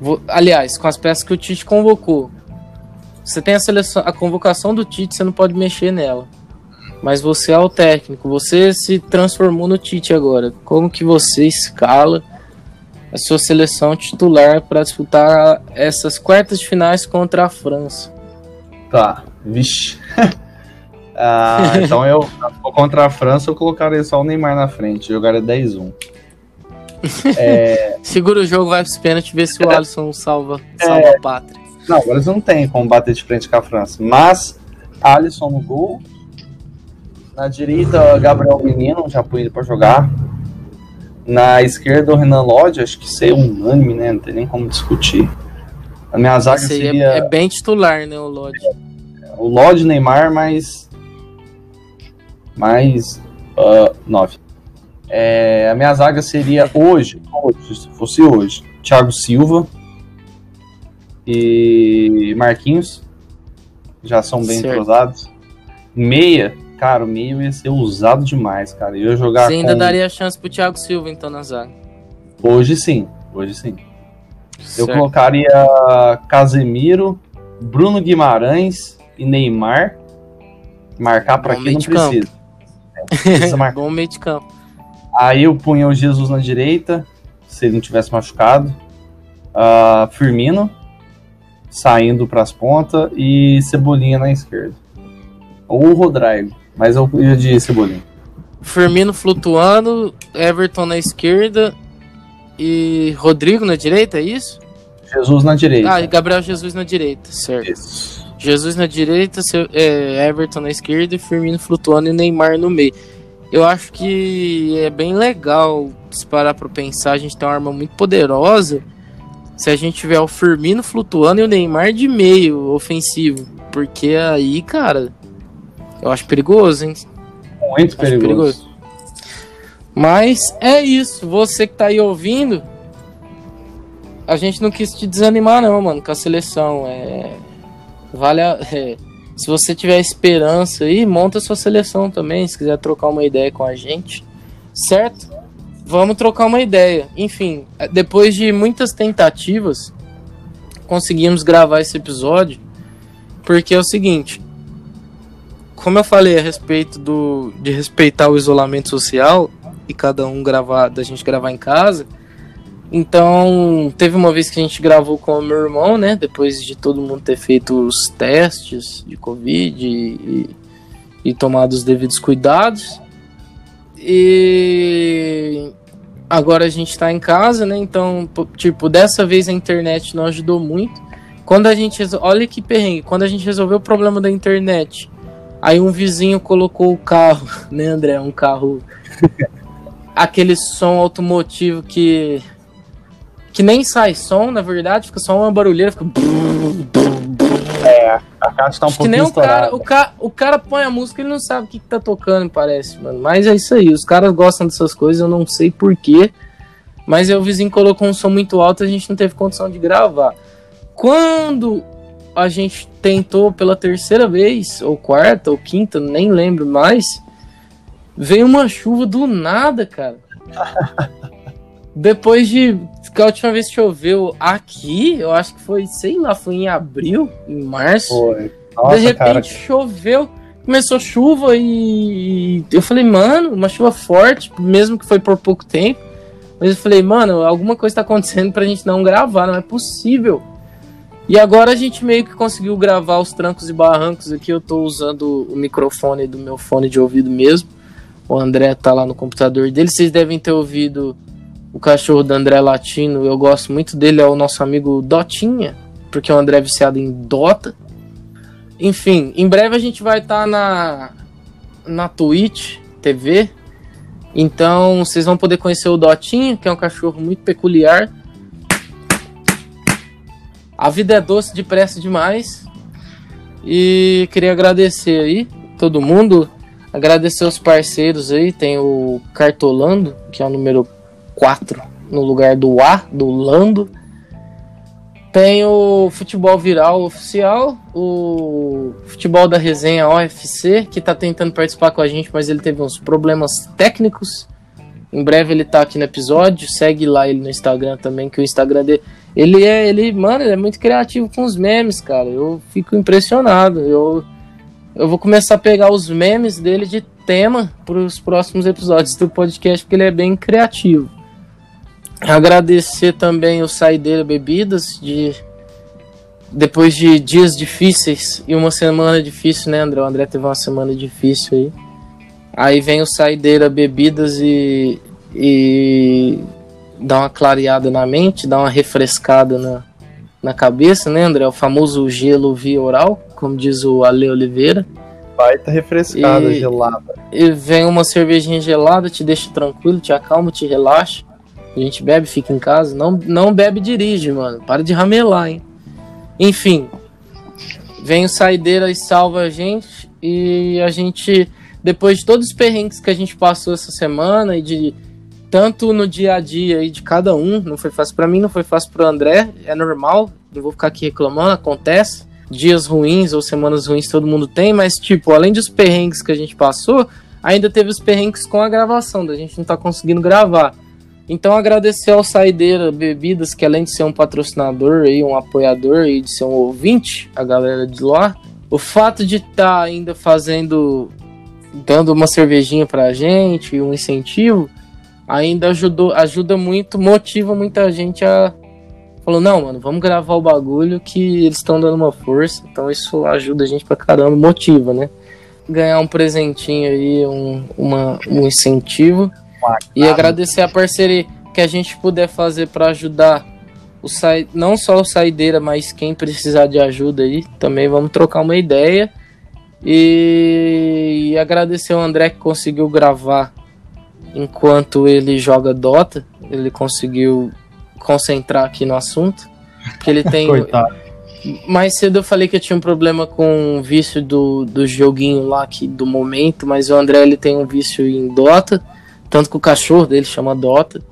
D: vo- Aliás, com as peças que o Tite convocou. Você tem a seleção, a convocação do Tite, você não pode mexer nela. Mas você é o técnico, você se transformou no Tite agora. Como que você escala a sua seleção titular para disputar essas quartas de finais contra a França?
E: Tá, vixe. Ah, então eu, contra a França, eu colocaria só o Neymar na frente, jogaria 10-1.
D: Segura o jogo, vai pros pênaltis, vê se o Alisson salva,
E: É.
D: salva a pátria.
E: Não, agora eles não tem como bater de frente com a França. Mas, Alisson no gol. Na direita, Gabriel Menino, já põe ele pra jogar. Na esquerda, o Renan Lodge, acho que é unânime, né? Não tem nem como discutir. A minha zaga
D: Esse é-
E: seria
D: é, bem titular, né, o Lodge?
E: o Lodge, Neymar, mais. Mais. 9. a minha zaga seria hoje, hoje, se fosse hoje, Thiago Silva e Marquinhos. Já são bem
D: Certo.
E: entrosados. Meia, cara, o meio ia ser usado demais, cara. Eu ia jogar
D: Você ainda
E: com...
D: daria chance pro Thiago Silva, então, na zaga.
E: Hoje sim, hoje sim. Eu
D: Certo.
E: colocaria Casemiro, Bruno Guimarães e Neymar. Marcar pra
D: Bom
E: quem não precisa. É, precisa marcar.
D: Bom meio de campo.
E: Aí eu punha o Jesus na direita, se ele não tivesse machucado. Ah, Firmino saindo pras pontas e Cebolinha na esquerda. Ou o Rodrigo, mas eu ia de Cebolinha.
D: Firmino flutuando, Everton na esquerda e Rodrigo na direita, é isso?
E: Jesus na direita.
D: Ah, e Gabriel Jesus na direita, certo.
E: Isso.
D: Jesus na direita, seu- é, Everton na esquerda e Firmino flutuando e Neymar no meio. Eu acho que é bem legal se parar pra pensar. A gente tem uma arma muito poderosa. Se a gente tiver o Firmino flutuando e o Neymar de meio ofensivo. Porque aí, cara, eu acho perigoso, hein?
E: Muito
D: Acho
E: perigoso.
D: Mas é isso. Você que tá aí ouvindo, a gente não quis te desanimar, não, mano, com a seleção. É. Vale a. é, se você tiver esperança aí, monta sua seleção também. Se quiser trocar uma ideia com a gente, certo? Vamos trocar uma ideia. Enfim, depois de muitas tentativas, conseguimos gravar esse episódio. Porque é o seguinte, como eu falei a respeito do de respeitar o isolamento social e cada um gravar, da gente gravar em casa. Então, teve uma vez que a gente gravou com o meu irmão, né, depois de todo mundo ter feito os testes de covid e, e tomado os devidos cuidados. E agora a gente tá em casa, né? Então, tipo, dessa vez a internet não ajudou muito. Quando a gente. Olha que perrengue. Quando a gente resolveu o problema da internet, aí um vizinho colocou o carro, né, André? Um carro. aquele som automotivo que. Que nem sai som, na verdade, fica só uma barulheira, fica.
E: A caixa tá um
D: Acho que nem
E: pouquinho
D: o cara, o cara. O cara põe a música e ele não sabe o que, que tá tocando, parece, mano. Mas é isso aí. Os caras gostam dessas coisas, eu não sei porquê. Mas aí o vizinho colocou um som muito alto a gente não teve condição de gravar. Quando a gente tentou pela terceira vez, ou quarta, ou quinta, nem lembro mais, veio uma chuva do nada, cara. Depois de. Que a última vez que choveu aqui, eu acho que foi, sei lá, foi em abril, em março.
E: Foi. Nossa,
D: de repente
E: cara.
D: choveu, começou chuva e eu falei, mano, uma chuva forte, mesmo que foi por pouco tempo. Mas eu falei, mano, alguma coisa tá acontecendo pra gente não gravar, não é possível. E agora a gente meio que conseguiu gravar os trancos e barrancos aqui. Eu tô usando o microfone do meu fone de ouvido mesmo. O André tá lá no computador dele. Vocês devem ter ouvido o cachorro do André Latino. Eu gosto muito dele, é o nosso amigo Dotinha, porque o André é viciado em Dota. Enfim, em breve a gente vai estar na, na Twitch TV. Então vocês vão poder conhecer o Dotinha, que é um cachorro muito peculiar. A vida é doce depressa demais. E queria agradecer aí todo mundo. Agradecer os parceiros aí. Tem o Cartolando, que é o número 4 no lugar do A, do Lando. Tem o Futebol Viral Oficial, o Futebol da Resenha OFC, que tá tentando participar com a gente, mas ele teve uns problemas técnicos. Em breve ele tá aqui no episódio. Segue lá ele no Instagram também, que o Instagram dele. Ele é, ele, mano, ele é muito criativo com os memes, cara. Eu fico impressionado. Eu, eu vou começar a pegar os memes dele de tema para os próximos episódios do podcast, porque ele é bem criativo. Agradecer também o Saideira Bebidas, de depois de dias difíceis e uma semana difícil, né, André? O André teve uma semana difícil aí. Aí vem o Saideira Bebidas e, e dá uma clareada na mente, dá uma refrescada na, na cabeça, né, André? O famoso gelo via oral, como diz o Ale Oliveira.
E: Baita refrescada,
D: E-
E: gelada.
D: E vem uma cervejinha gelada, te deixa tranquilo, te acalma, te relaxa. A gente bebe, fica em casa. Não, não bebe e dirige, mano. Para de ramelar, hein? Enfim. Vem o Saideira e salva a gente. E a gente, depois de todos os perrengues que a gente passou essa semana e de tanto no dia a dia aí de cada um, não foi fácil pra mim, não foi fácil pro André, é normal, não vou ficar aqui reclamando, acontece. Dias ruins ou semanas ruins todo mundo tem, mas tipo, além dos perrengues que a gente passou, ainda teve os perrengues com a gravação, da gente não tá conseguindo gravar. Então agradecer ao Saideira Bebidas, que além de ser um patrocinador e um apoiador e de ser um ouvinte, a galera de lá, o fato de estar ainda fazendo, dando uma cervejinha pra gente, um incentivo, ainda ajudou, ajuda muito, motiva muita gente a falou, não, mano, vamos gravar o bagulho que eles estão dando uma força, então isso ajuda a gente pra caramba, motiva, né? Ganhar um presentinho aí, um, uma, um incentivo. E agradecer a parceria que a gente puder fazer para ajudar o sai... não só o Saideira, mas quem precisar de ajuda aí, também vamos trocar uma ideia. E, e agradecer o André que conseguiu gravar enquanto ele joga Dota. Ele conseguiu concentrar aqui no assunto. Que ele tem.
E: Coitado.
D: Mais cedo eu falei que eu tinha um problema com o vício do, do joguinho lá que, do momento, mas o André ele tem um vício em Dota, tanto que o cachorro dele chama Dota.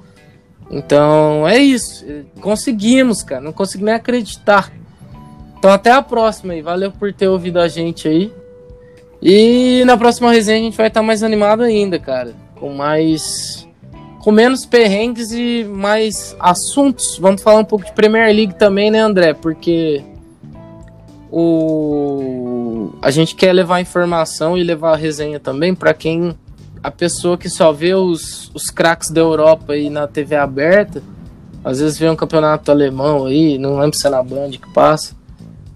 D: Então é isso. Conseguimos, cara. Não consegui nem acreditar. Então até a próxima aí. Valeu por ter ouvido a gente aí. E na próxima resenha a gente vai estar mais animado ainda, cara. Com mais. Com menos perrengues e mais assuntos. Vamos falar um pouco de Premier League também, né, André? Porque o a gente quer levar informação e levar resenha também para quem a pessoa que só vê os, os craques da Europa aí na TV aberta, às vezes vê um campeonato alemão aí, não lembro se é na Band que passa,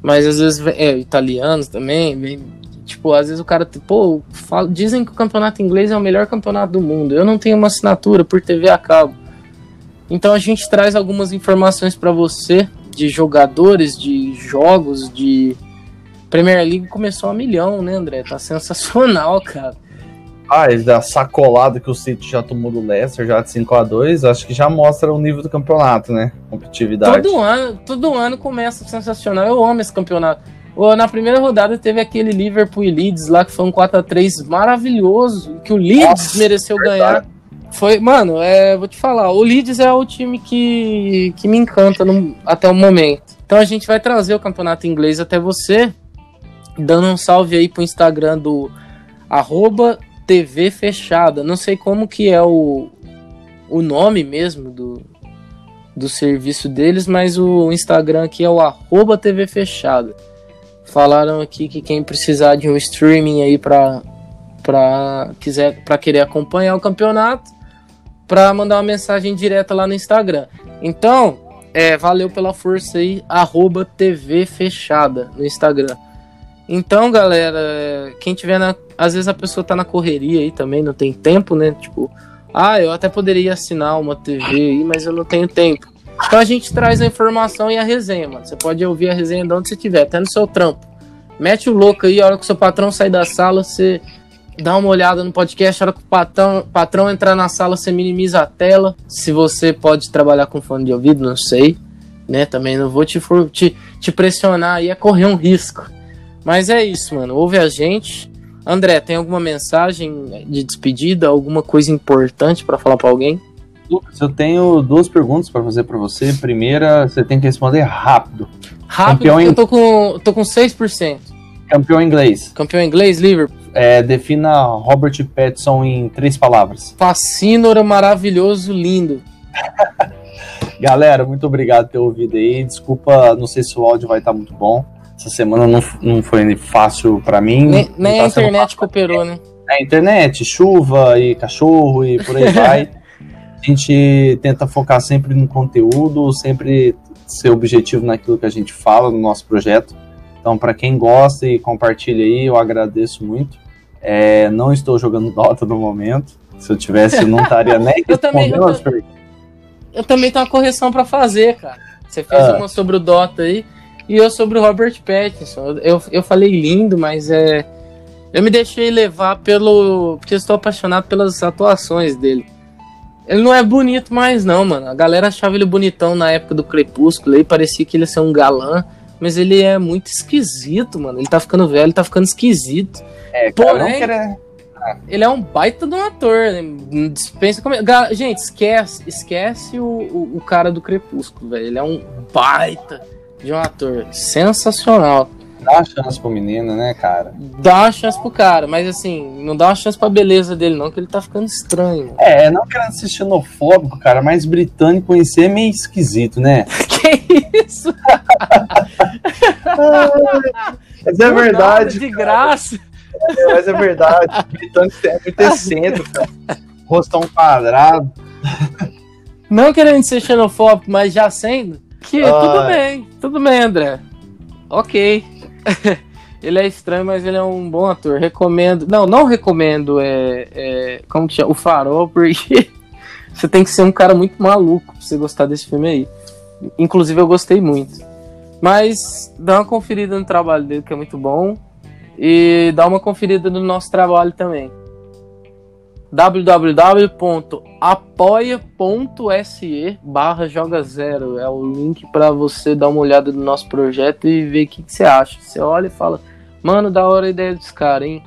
D: mas às vezes é italianos também, vem, tipo, às vezes o cara, pô, fala, dizem que o campeonato inglês é o melhor campeonato do mundo. Eu não tenho uma assinatura por TV a cabo. Então a gente traz algumas informações para você de jogadores, de jogos, de Premier League começou a milhão, né, André? Tá sensacional, cara.
E: Ah, da sacolada que o City já tomou do Leicester, já de 5 a 2 acho que já mostra o nível do campeonato, né? Competitividade.
D: Todo ano, todo ano começa sensacional. Eu amo esse campeonato. Na primeira rodada teve aquele Liverpool e Leeds lá que foi um 4 a 3 maravilhoso, que o Leeds Nossa, mereceu verdade. ganhar. Foi, mano, é, vou te falar, o Leeds é o time que, que me encanta no, até o momento. Então a gente vai trazer o campeonato inglês até você, dando um salve aí pro Instagram do arroba TV Fechada. Não sei como que é o, o nome mesmo do, do serviço deles, mas o Instagram aqui é o arroba TV Fechada. Falaram aqui que quem precisar de um streaming aí para para quiser para querer acompanhar o campeonato, para mandar uma mensagem direta lá no Instagram. Então, é, valeu pela força aí, arroba TV Fechada no Instagram. Então, galera, quem tiver na. Às vezes a pessoa tá na correria aí também, não tem tempo, né? Tipo, ah, eu até poderia assinar uma TV aí, mas eu não tenho tempo. Então a gente traz a informação e a resenha, mano. Você pode ouvir a resenha de onde você estiver, até no seu trampo. Mete o louco aí, a hora que o seu patrão sair da sala, você dá uma olhada no podcast, a hora que o patrão, patrão entrar na sala, você minimiza a tela. Se você pode trabalhar com fone de ouvido, não sei. Né? Também não vou te, te, te pressionar aí a correr um risco. Mas é isso, mano. Ouve a gente. André, tem alguma mensagem de despedida, alguma coisa importante para falar para alguém?
E: Lucas, eu tenho duas perguntas para fazer para você. Primeira, você tem que responder rápido.
D: Rápido, Campeão eu tô com, tô com 6%.
E: Campeão inglês.
D: Campeão inglês, Liverpool.
E: É, defina Robert Pattinson em três palavras.
D: Fascínora, maravilhoso, lindo.
E: Galera, muito obrigado por ter ouvido aí. Desculpa, não sei se o áudio vai estar muito bom. Essa semana não, não foi fácil para mim.
D: Nem, nem tá a internet cooperou, né?
E: É, a internet, chuva e cachorro e por aí vai. A gente tenta focar sempre no conteúdo, sempre ser objetivo naquilo que a gente fala no nosso projeto. Então, para quem gosta e compartilha aí, eu agradeço muito. É, não estou jogando Dota no momento. Se eu tivesse, eu não estaria nem
D: eu também, eu, eu, também tenho uma correção para fazer, cara. Você fez ah. uma sobre o Dota aí e eu sobre o Robert Pattinson. Eu, eu falei lindo, mas é. Eu me deixei levar pelo. Porque eu estou apaixonado pelas atuações dele. Ele não é bonito mais, não, mano. A galera achava ele bonitão na época do Crepúsculo aí, parecia que ele ia ser um galã. Mas ele é muito esquisito, mano. Ele tá ficando velho, tá ficando esquisito.
E: É, Porém, cara,
D: ele é um baita de um ator. Né? Dispensa como... Gente, esquece, esquece o, o, o cara do Crepúsculo, velho. Ele é um baita de um ator sensacional.
E: Dá uma chance pro menino, né, cara?
D: Dá uma chance pro cara, mas assim, não dá uma chance pra beleza dele, não, que ele tá ficando estranho.
E: É, não querendo ser xenofóbico, cara, mas britânico em si é meio esquisito, né?
D: que isso?
E: mas é verdade.
D: de graça.
E: É, mas é verdade. britânico é muito excêntrico, cara. Rostão quadrado.
D: Não querendo ser xenofóbico, mas já sendo, que ah. tudo bem, tudo bem, André. Ok. ele é estranho, mas ele é um bom ator. Recomendo. Não, não recomendo. É, é, como que chama? O Farol, porque você tem que ser um cara muito maluco pra você gostar desse filme aí. Inclusive, eu gostei muito. Mas dá uma conferida no trabalho dele, que é muito bom. E dá uma conferida no nosso trabalho também www.apoia.se barra joga zero é o link para você dar uma olhada no nosso projeto e ver o que, que, você acha. Você olha e fala, mano, da hora a ideia dos caras, hein?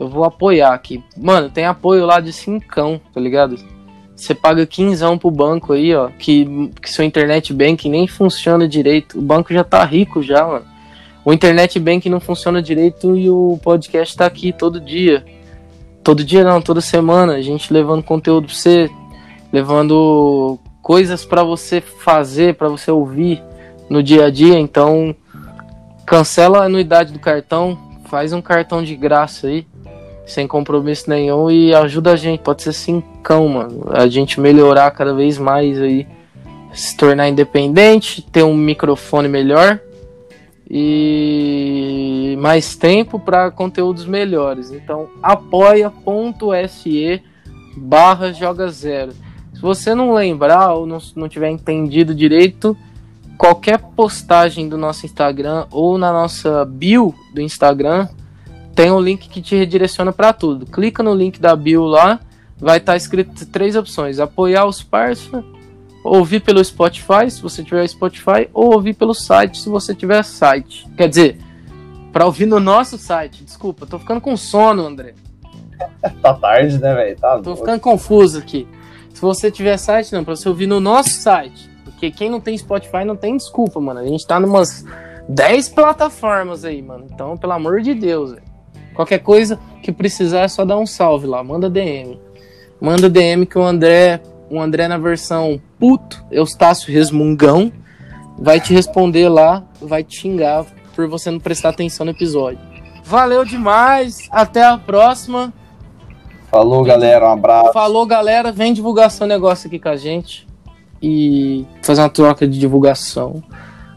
D: Eu vou apoiar aqui. Mano, tem apoio lá de cincão, tá ligado? Você paga 15 pro banco aí, ó, que, que seu internet bank nem funciona direito. O banco já tá rico já, mano. O internet bank não funciona direito e o podcast tá aqui todo dia. Todo dia não, toda semana, a gente levando conteúdo pra você, levando coisas para você fazer, para você ouvir no dia a dia. Então, cancela a anuidade do cartão, faz um cartão de graça aí sem compromisso nenhum e ajuda a gente. Pode ser cincão, mano. A gente melhorar cada vez mais aí, se tornar independente, ter um microfone melhor e mais tempo para conteúdos melhores. Então, apoia.se barra joga zero. Se você não lembrar ou não, não tiver entendido direito, qualquer postagem do nosso Instagram ou na nossa bio do Instagram, tem um link que te redireciona para tudo. Clica no link da bio lá, vai estar tá escrito três opções: apoiar os parça, ouvir pelo Spotify, se você tiver Spotify, ou ouvir pelo site, se você tiver site. Quer dizer, para ouvir no nosso site. Desculpa, tô ficando com sono, André.
E: tá tarde, né, velho? Tá
D: tô ficando confuso aqui. Se você tiver site, não, para você ouvir no nosso site. Porque quem não tem Spotify não tem desculpa, mano. A gente tá numas 10 plataformas aí, mano. Então, pelo amor de Deus, velho. Qualquer coisa que precisar é só dar um salve lá, manda DM. Manda DM que o André, o André na versão puto, Eustácio Resmungão, vai te responder lá, vai te xingar por você não prestar atenção no episódio. Valeu demais, até a próxima.
E: Falou, galera, um abraço.
D: Falou, galera, vem divulgar seu negócio aqui com a gente e fazer uma troca de divulgação.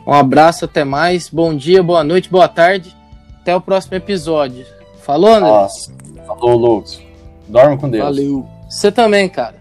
D: Um abraço, até mais. Bom dia, boa noite, boa tarde. Até o próximo episódio. Falou, André? Nossa.
E: Falou, Lucas. Dorme com Deus.
D: Valeu. Você também, cara.